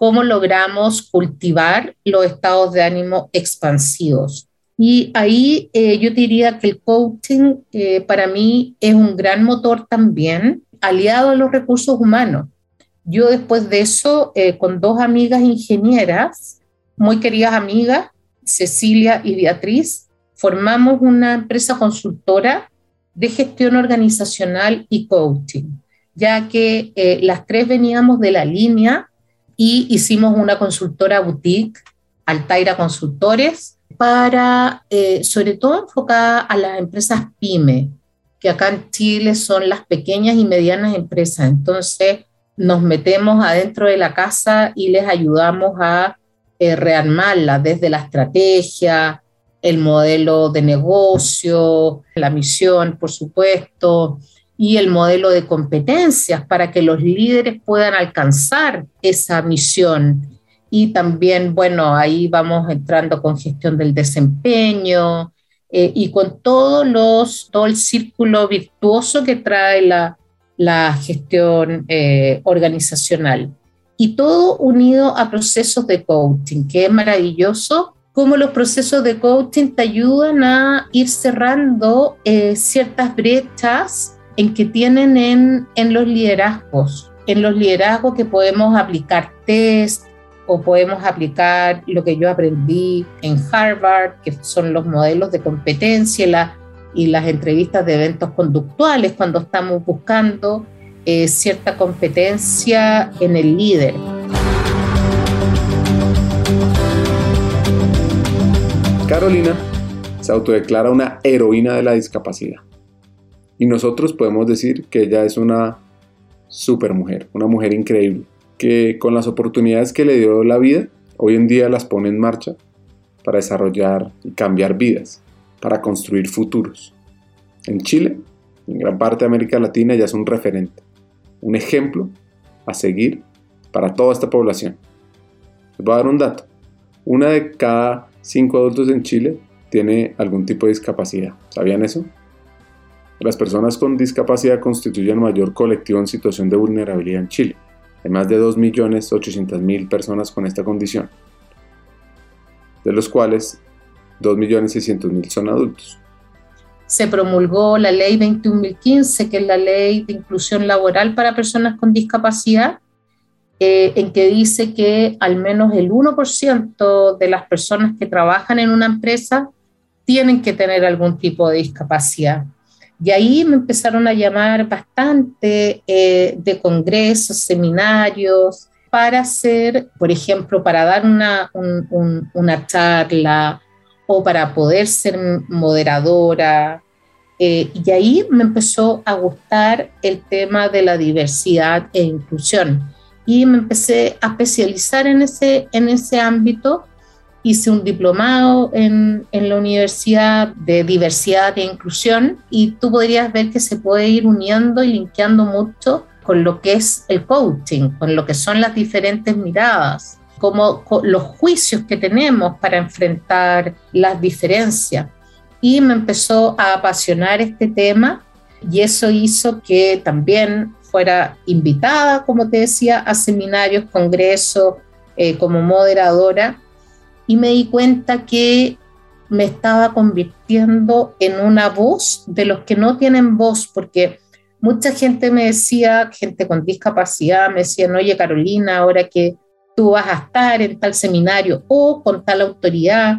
¿cómo logramos cultivar los estados de ánimo expansivos? Y ahí eh, yo diría que el coaching eh, para mí es un gran motor también, aliado a los recursos humanos. Yo después de eso, eh, con dos amigas ingenieras, muy queridas amigas, Cecilia y Beatriz, formamos una empresa consultora de gestión organizacional y coaching, ya que las tres veníamos de la línea y hicimos una consultora boutique, Altaira Consultores, para, eh, sobre todo enfocada a las empresas pyme, que acá en Chile son las pequeñas y medianas empresas. Entonces, nos metemos adentro de la casa y les ayudamos a eh, rearmarla desde la estrategia, el modelo de negocio, la misión, por supuesto, y el modelo de competencias para que los líderes puedan alcanzar esa misión y también, bueno, ahí vamos entrando con gestión del desempeño eh, y con todos los, todo el círculo virtuoso que trae la, la gestión eh, organizacional. Y todo unido a procesos de coaching, que es maravilloso cómo los procesos de coaching te ayudan a ir cerrando eh, ciertas brechas en que tienen en, en los liderazgos, en los liderazgos que podemos aplicar test, o podemos aplicar lo que yo aprendí en Harvard, que son los modelos de competencia y, las entrevistas de eventos conductuales cuando estamos buscando eh, cierta competencia en el líder. Carolina se autodeclara una heroína de la discapacidad. Y nosotros podemos decir que ella es una supermujer, una mujer increíble que con las oportunidades que le dio la vida, hoy en día las pone en marcha para desarrollar y cambiar vidas, para construir futuros. En Chile, en gran parte de América Latina, ya es un referente, un ejemplo a seguir para toda esta población. Les voy a dar un dato. Una de cada cinco adultos en Chile tiene algún tipo de discapacidad. ¿Sabían eso? Las personas con discapacidad constituyen el mayor colectivo en situación de vulnerabilidad en Chile. Hay más de 2.800.000 personas con esta condición, de los cuales 2.600.000 son adultos. Se promulgó la ley 21.015, que es la ley de inclusión laboral para personas con discapacidad, eh, en que dice que al menos el 1% de las personas que trabajan en una empresa tienen que tener algún tipo de discapacidad. Y ahí me empezaron a llamar bastante eh, de congresos, seminarios, para hacer, por ejemplo, para dar una, una charla o para poder ser moderadora. Eh, y ahí me empezó a gustar el tema de la diversidad e inclusión. Y me empecé a especializar en ese, en ese ámbito. Hice un diplomado en, en la Universidad de Diversidad e Inclusión y tú podrías ver que se puede ir uniendo y linkeando mucho con lo que es el coaching, con lo que son las diferentes miradas, como los juicios que tenemos para enfrentar las diferencias. Y me empezó a apasionar este tema y eso hizo que también fuera invitada, como te decía, a seminarios, congresos, eh, como moderadora, y me di cuenta que me estaba convirtiendo en una voz de los que no tienen voz, porque mucha gente me decía, gente con discapacidad, me decían, oye Carolina, ahora que tú vas a estar en tal seminario o con tal autoridad,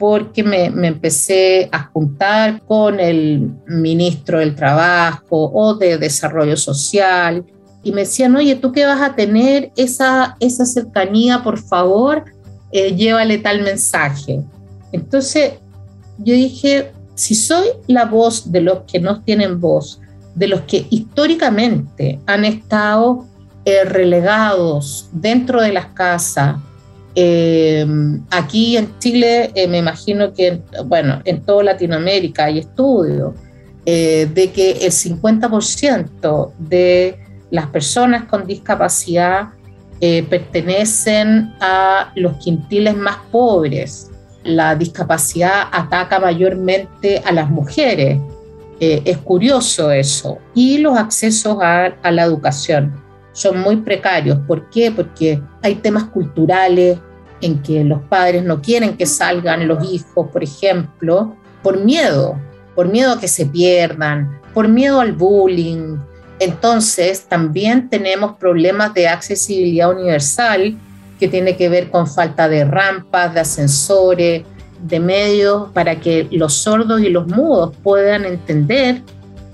porque me, me, empecé a juntar con el ministro del Trabajo o de Desarrollo Social y me decían, oye, tú que vas a tener esa, esa cercanía, por favor, eh, llévale tal mensaje. Entonces yo dije, si soy la voz de los que no tienen voz, de los que históricamente han estado eh, relegados dentro de las casas. Eh, aquí en Chile, me imagino que, bueno, en toda Latinoamérica hay estudios de que el 50% de las personas con discapacidad pertenecen a los quintiles más pobres. La discapacidad ataca mayormente a las mujeres, eh, es curioso eso. Y los accesos a, la educación son muy precarios. ¿Por qué? Porque hay temas culturales en que los padres no quieren que salgan los hijos, por ejemplo, por miedo, por miedo a que se pierdan, por miedo al bullying. Entonces, también tenemos problemas de accesibilidad universal que tiene que ver con falta de rampas, de ascensores, de medios para que los sordos y los mudos puedan entender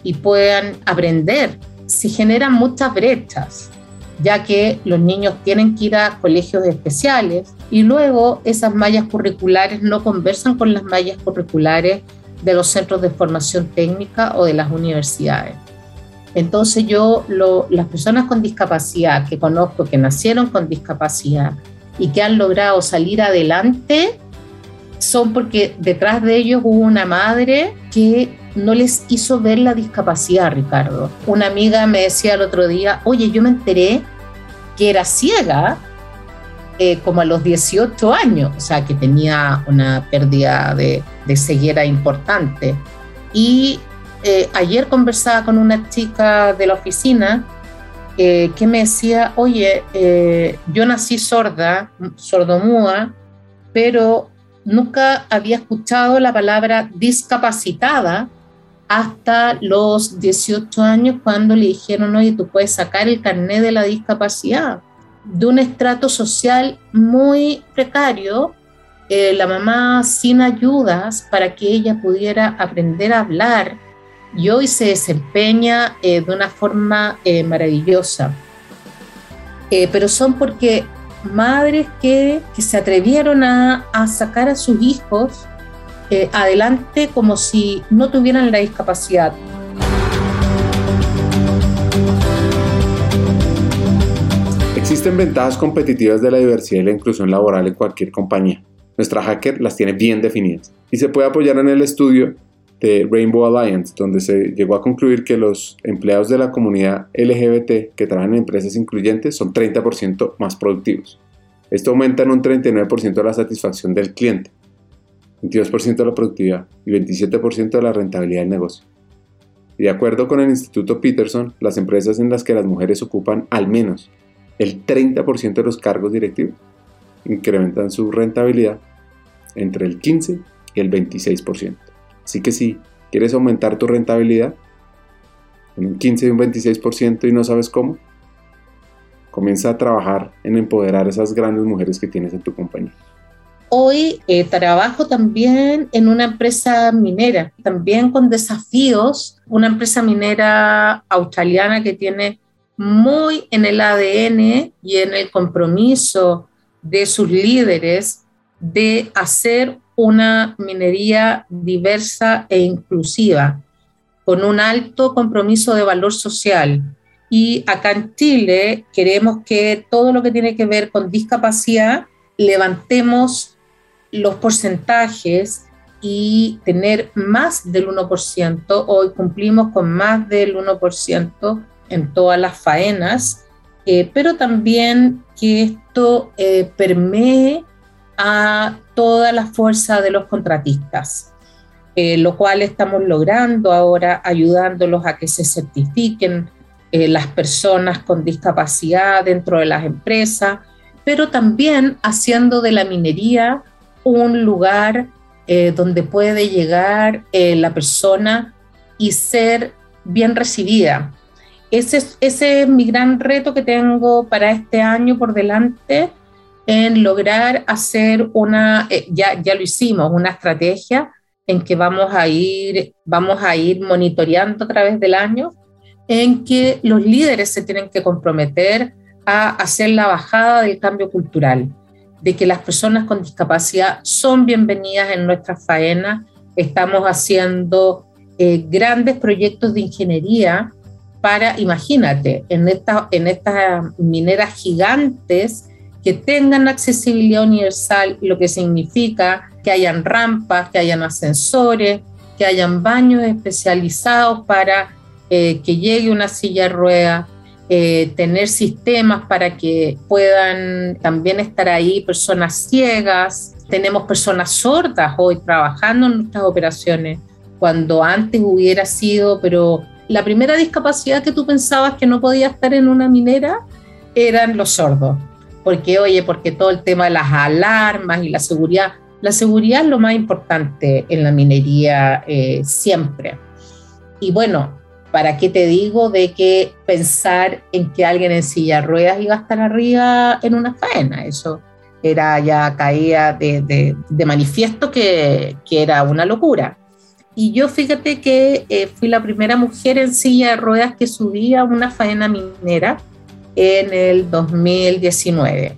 y puedan aprender. Se generan muchas brechas, ya que los niños tienen que ir a colegios especiales y luego esas mallas curriculares no conversan con las mallas curriculares de los centros de formación técnica o de las universidades. Entonces yo, las personas con discapacidad que conozco, que nacieron con discapacidad y que han logrado salir adelante, son porque detrás de ellos hubo una madre que no les hizo ver la discapacidad, Ricardo. Una amiga me decía el otro día, oye, yo me enteré que era ciega eh, como a los 18 años, o sea, que tenía una pérdida de, ceguera importante. Y eh, ayer conversaba con una chica de la oficina eh, que me decía, oye, yo nací sorda, sordomuda, pero nunca había escuchado la palabra discapacitada hasta los 18 años cuando le dijeron, oye, tú puedes sacar el carnet de la discapacidad. De un estrato social muy precario, eh, la mamá sin ayudas para que ella pudiera aprender a hablar y hoy se desempeña eh, de una forma eh, maravillosa. pero son porque madres que, se atrevieron a, sacar a sus hijos eh, adelante como si no tuvieran la discapacidad. Existen ventajas competitivas de la diversidad y la inclusión laboral en cualquier compañía. Nuestra hacker las tiene bien definidas y se puede apoyar en el estudio de Rainbow Alliance, donde se llegó a concluir que los empleados de la comunidad LGBT que trabajan en empresas incluyentes son 30% más productivos. Esto aumenta en un 39% la satisfacción del cliente, 22% de la productividad y 27% de la rentabilidad del negocio. Y de acuerdo con el Instituto Peterson, las empresas en las que las mujeres ocupan al menos el 30% de los cargos directivos incrementan su rentabilidad entre el 15 y el 26%. Así que si quieres aumentar tu rentabilidad en un 15 y un 26% y no sabes cómo, comienza a trabajar en empoderar a esas grandes mujeres que tienes en tu compañía? Hoy eh, trabajo también en una empresa minera, también con desafíos, una empresa minera australiana que tiene muy en el ADN y en el compromiso de sus líderes de hacer una minería diversa e inclusiva, con un alto compromiso de valor social. Y acá en Chile queremos que todo lo que tiene que ver con discapacidad levantemos los porcentajes y tener más del 1%. Hoy cumplimos con más del 1% en todas las faenas, eh, pero también que esto eh, permee a toda la fuerza de los contratistas, eh, lo cual estamos logrando ahora, ayudándolos a que se certifiquen las personas con discapacidad dentro de las empresas, pero también haciendo de la minería un lugar eh, donde puede llegar eh, la persona y ser bien recibida. Es, ese es mi gran reto que tengo para este año por delante, en lograr hacer una, eh, ya, ya lo hicimos, una estrategia en que vamos a ir, vamos a ir monitoreando a través del año, en que los líderes se tienen que comprometer a hacer la bajada del cambio cultural de que las personas con discapacidad son bienvenidas en nuestra faena. Estamos haciendo eh, grandes proyectos de ingeniería para, imagínate, en, esta, en estas mineras gigantes que tengan accesibilidad universal, lo que significa que hayan rampas, que hayan ascensores, que hayan baños especializados para eh, que llegue una silla de ruedas, eh, tener sistemas para que puedan también estar ahí personas ciegas. Tenemos personas sordas hoy trabajando en nuestras operaciones, cuando antes hubiera sido, pero la primera discapacidad que tú pensabas que no podía estar en una minera eran los sordos. Porque, oye, porque todo el tema de las alarmas y la seguridad, la seguridad es lo más importante en la minería eh, siempre. Y bueno, ¿Para qué te digo de que pensar en que alguien en silla de ruedas iba a estar arriba en una faena? Eso era ya caía de, manifiesto que, era una locura. Y yo fíjate que eh, fui la primera mujer en silla de ruedas que subía una faena minera en el 2019.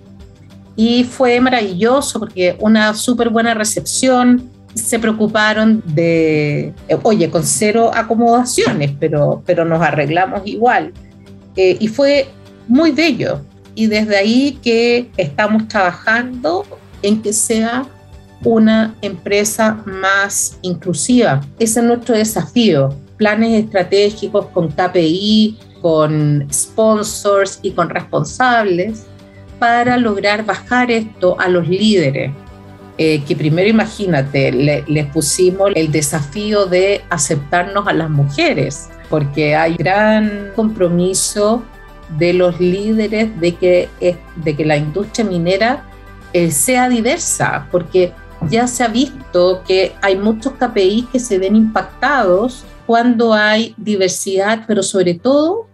Y fue maravilloso porque una súper buena recepción, se preocuparon de, oye, con cero acomodaciones, pero, pero nos arreglamos igual. Eh, y fue muy bello. Y desde ahí que estamos trabajando en que sea una empresa más inclusiva. Ese es nuestro desafío. Planes estratégicos con KPI, con sponsors y con responsables para lograr bajar esto a los líderes. Eh, que primero imagínate, les pusimos el desafío de aceptarnos a las mujeres, porque hay gran compromiso de los líderes de que, de que la industria minera eh, sea diversa, porque ya se ha visto que hay muchos KPIs que se ven impactados cuando hay diversidad, pero sobre todo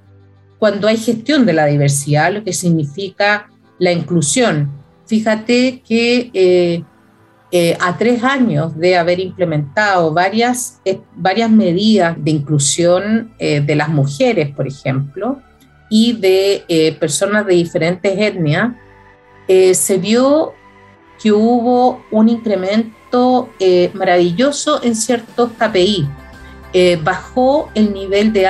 cuando hay gestión de la diversidad, lo que significa la inclusión. Fíjate que eh, eh, a tres años de haber implementado varias, eh, varias medidas de inclusión eh, de las mujeres, por ejemplo, y de personas de diferentes etnias, se vio que hubo un incremento maravilloso en ciertos KPI. bajó el nivel de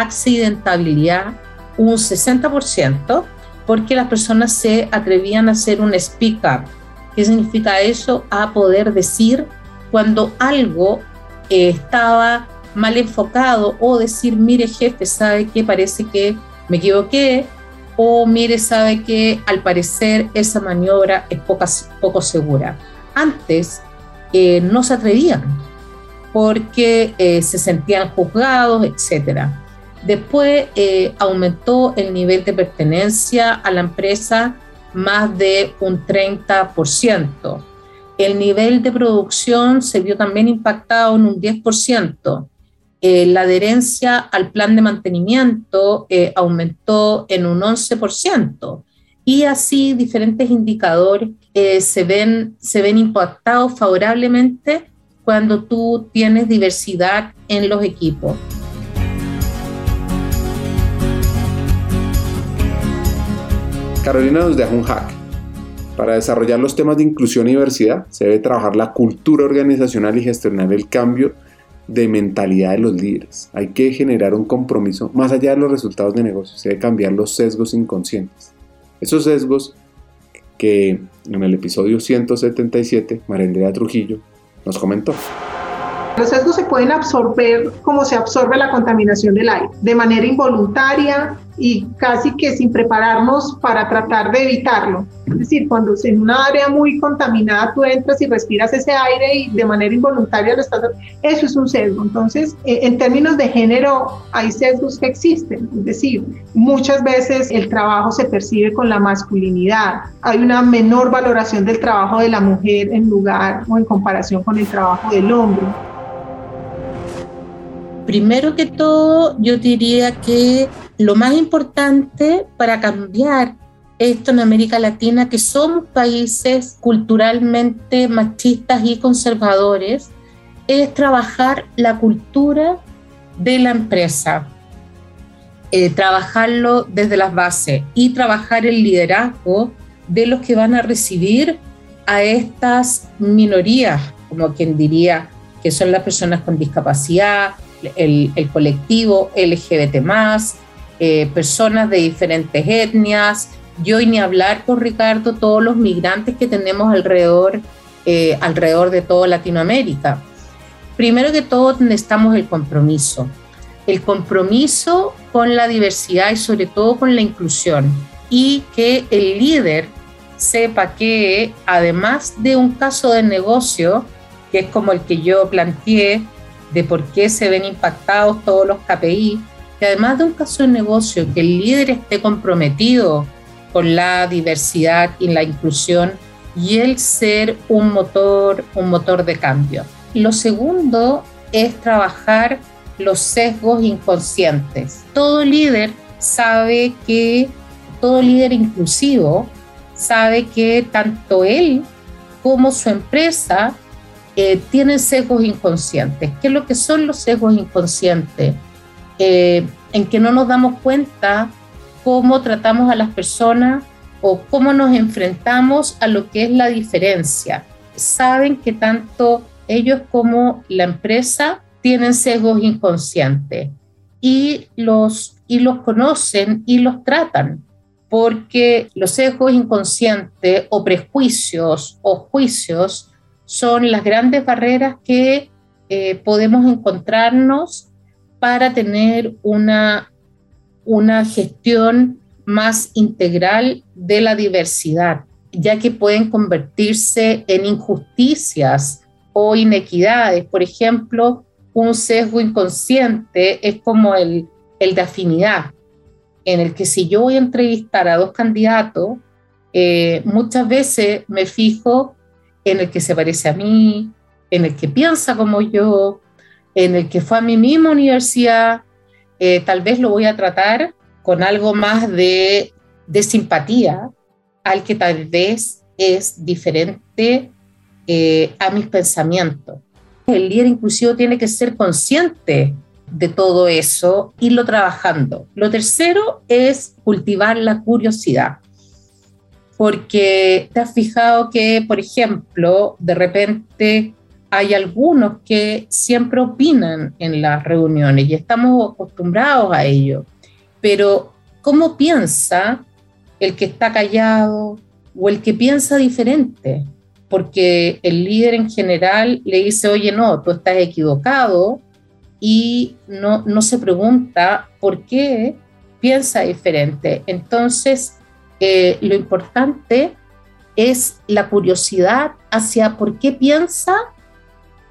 accidentabilidad un 60% porque las personas se atrevían a hacer un speak up ¿Qué significa eso? A poder decir cuando algo eh, estaba mal enfocado o decir, mire jefe, sabe que parece que me equivoqué o mire, sabe que al parecer esa maniobra es poco segura. Antes eh, no se atrevían porque eh, se sentían juzgados, etc. Después aumentó el nivel de pertenencia a la empresa más de un 30%. El nivel de producción se vio también impactado en un 10%. eh, la adherencia al plan de mantenimiento eh, aumentó en un 11% y así diferentes indicadores eh, se, ven, se ven impactados favorablemente cuando tú tienes diversidad en los equipos. Carolina nos deja un hack. Para desarrollar los temas de inclusión y diversidad se debe trabajar la cultura organizacional y gestionar el cambio de mentalidad de los líderes. Hay que generar un compromiso más allá de los resultados de negocio. Se debe cambiar los sesgos inconscientes. Esos sesgos que en el episodio 177 Marendrea Trujillo nos comentó. Los sesgos se pueden absorber como se absorbe la contaminación del aire, de manera involuntaria y casi que sin prepararnos para tratar de evitarlo. Es decir, cuando en una área muy contaminada tú entras y respiras ese aire y de manera involuntaria lo estás... Eso es un sesgo. Entonces, eh, en términos de género, hay sesgos que existen. Es decir, muchas veces el trabajo se percibe con la masculinidad. Hay una menor valoración del trabajo de la mujer en lugar o en comparación con el trabajo del hombre. Primero que todo, yo diría que lo más importante para cambiar esto en América Latina, que somos países culturalmente machistas y conservadores, es trabajar la cultura de la empresa, eh, trabajarlo desde las bases y trabajar el liderazgo de los que van a recibir a estas minorías, como quien diría, que son las personas con discapacidad, el, colectivo LGBT, eh, personas de diferentes etnias. Yo y ni hablar con Ricardo, todos los migrantes que tenemos alrededor, eh, alrededor de toda Latinoamérica. Primero que todo, necesitamos el compromiso. El compromiso con la diversidad y sobre todo con la inclusión. Y que el líder sepa que además de un caso de negocio, que es como el que yo planteé, de por qué se ven impactados todos los KPI, que además de un caso de negocio, que el líder esté comprometido con la diversidad y la inclusión y el ser un motor, un motor de cambio. Lo segundo es trabajar los sesgos inconscientes. Todo líder sabe que, todo líder inclusivo sabe que tanto él como su empresa eh, tienen sesgos inconscientes. ¿Qué es lo que son los sesgos inconscientes? Eh, en que no nos damos cuenta cómo tratamos a las personas o cómo nos enfrentamos a lo que es la diferencia. Saben que tanto ellos como la empresa tienen sesgos inconscientes y los, y los conocen y los tratan, porque los sesgos inconscientes o prejuicios o juicios son las grandes barreras que eh, podemos encontrarnos para tener una, una gestión más integral de la diversidad, ya que pueden convertirse en injusticias o inequidades. Por ejemplo, un sesgo inconsciente es como el, el de afinidad, en el que si yo voy a entrevistar a dos candidatos, eh, muchas veces me fijo en el que se parece a mí, en el que piensa como yo, en el que fue a mi misma universidad, eh, tal vez lo voy a tratar con algo más de, simpatía al que tal vez es diferente eh, a mis pensamientos. El líder inclusivo tiene que ser consciente de todo eso, irlo trabajando. Lo tercero es cultivar la curiosidad porque te has fijado que, por ejemplo, de repente hay algunos que siempre opinan en las reuniones y estamos acostumbrados a ello, pero ¿cómo piensa el que está callado o el que piensa diferente? Porque el líder en general le dice, oye, no, tú estás equivocado y no, no se pregunta por qué piensa diferente. Entonces, eh, lo importante es la curiosidad hacia por qué piensa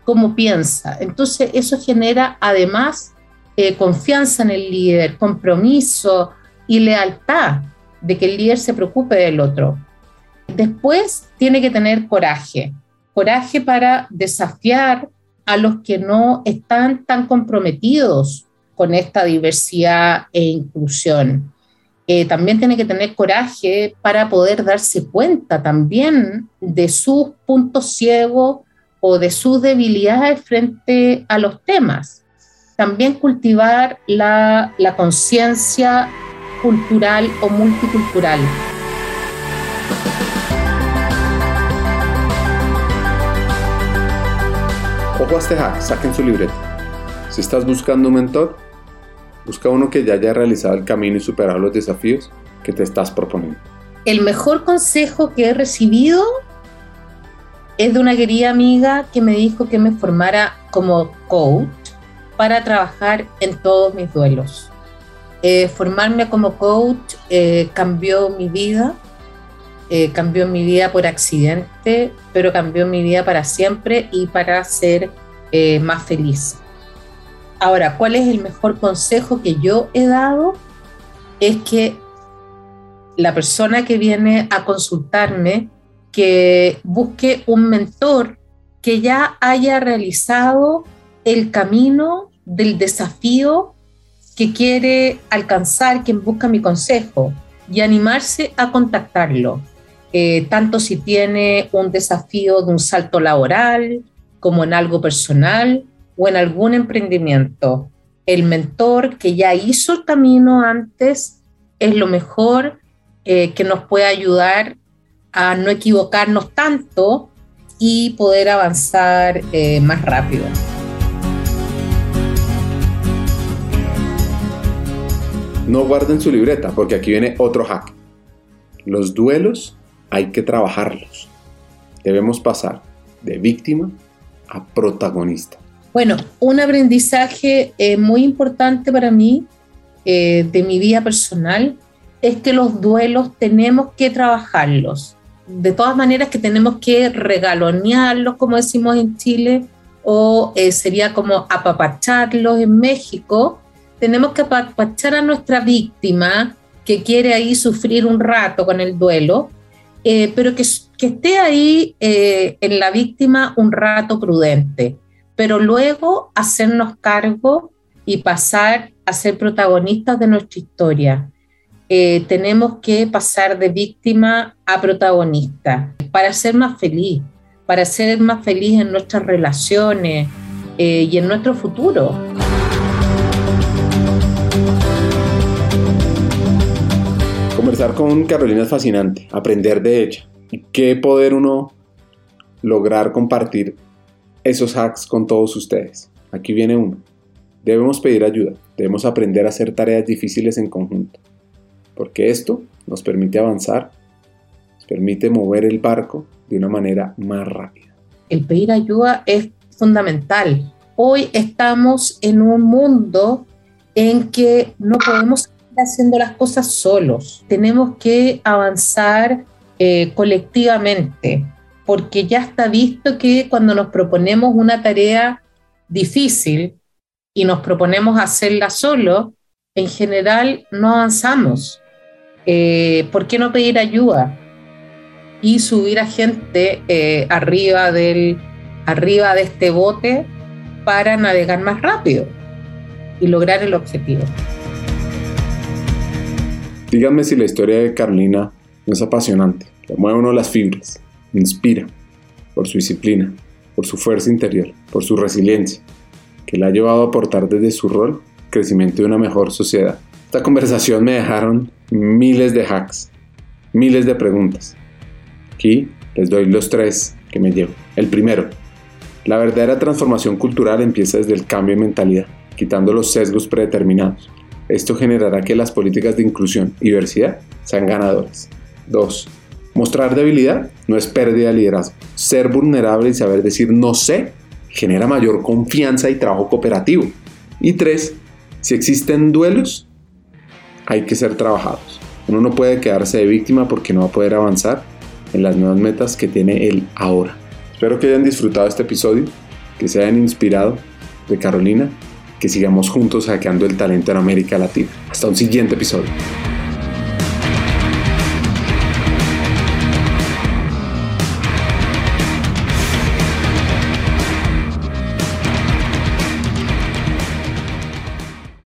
como piensa. Entonces eso genera además eh, confianza en el líder, compromiso y lealtad de que el líder se preocupe del otro. Después tiene que tener coraje, coraje para desafiar a los que no están tan comprometidos con esta diversidad e inclusión. Eh, también tiene que tener coraje para poder darse cuenta también de sus puntos ciegos o de sus debilidades frente a los temas. También cultivar la, la conciencia cultural o multicultural. Ojo a este hack, saquen su libreta. Si estás buscando un mentor, busca uno que ya haya realizado el camino y superado los desafíos que te estás proponiendo. El mejor consejo que he recibido es de una querida amiga que me dijo que me formara como coach para trabajar en todos mis duelos. Eh, formarme como coach eh, cambió mi vida, eh, cambió mi vida por accidente, pero cambió mi vida para siempre y para ser más feliz. Ahora, ¿cuál es el mejor consejo que yo he dado? Es que la persona que viene a consultarme que busque un mentor que ya haya realizado el camino del desafío que quiere alcanzar quien busca mi consejo y animarse a contactarlo, eh, tanto si tiene un desafío de un salto laboral como en algo personal o en algún emprendimiento. El mentor que ya hizo el camino antes es lo mejor eh, que nos puede ayudar a no equivocarnos tanto y poder avanzar eh, más rápido. No guarden su libreta porque aquí viene otro hack. Los duelos hay que trabajarlos. Debemos pasar de víctima a protagonista. Bueno, un aprendizaje eh, muy importante para mí eh, de mi vida personal es que los duelos tenemos que trabajarlos de todas maneras que tenemos que regalonearlos, como decimos en Chile, o eh, sería como apapacharlos en México, tenemos que apapachar a nuestra víctima que quiere ahí sufrir un rato con el duelo, eh, pero que, que, esté ahí eh, en la víctima un rato prudente, pero luego hacernos cargo y pasar a ser protagonistas de nuestra historia. Eh, tenemos que pasar de víctima a protagonista para ser más feliz, para ser más feliz en nuestras relaciones eh, y en nuestro futuro. Conversar con Carolina es fascinante, aprender de ella y qué poder uno lograr compartir esos hacks con todos ustedes. Aquí viene uno. Debemos pedir ayuda, debemos aprender a hacer tareas difíciles en conjunto porque esto nos permite avanzar, nos permite mover el barco de una manera más rápida. El pedir ayuda es fundamental. Hoy estamos en un mundo en que no podemos seguir haciendo las cosas solos. Tenemos que avanzar eh, colectivamente, porque ya está visto que cuando nos proponemos una tarea difícil y nos proponemos hacerla solo, en general no avanzamos. Eh, ¿por qué no pedir ayuda? Y subir a gente eh, arriba, del, arriba de este bote para navegar más rápido y lograr el objetivo. Díganme si la historia de Carolina no es apasionante, le mueve uno las fibras, inspira por su disciplina, por su fuerza interior, por su resiliencia, que la ha llevado a aportar desde su rol crecimiento de una mejor sociedad. Esta conversación me dejaron miles de hacks, miles de preguntas. Aquí les doy los tres que me llevo. El primero, la verdadera transformación cultural empieza desde el cambio de mentalidad, quitando los sesgos predeterminados. Esto generará que las políticas de inclusión y diversidad sean ganadoras. 2. Mostrar debilidad no es pérdida de liderazgo. Ser vulnerable y saber decir no sé genera mayor confianza y trabajo cooperativo. Y 3. Si existen duelos, hay que ser trabajados. Uno no puede quedarse de víctima porque no va a poder avanzar en las nuevas metas que tiene el ahora. Espero que hayan disfrutado este episodio, que se hayan inspirado de Carolina, que sigamos juntos hackeando el talento en América Latina. Hasta un siguiente episodio.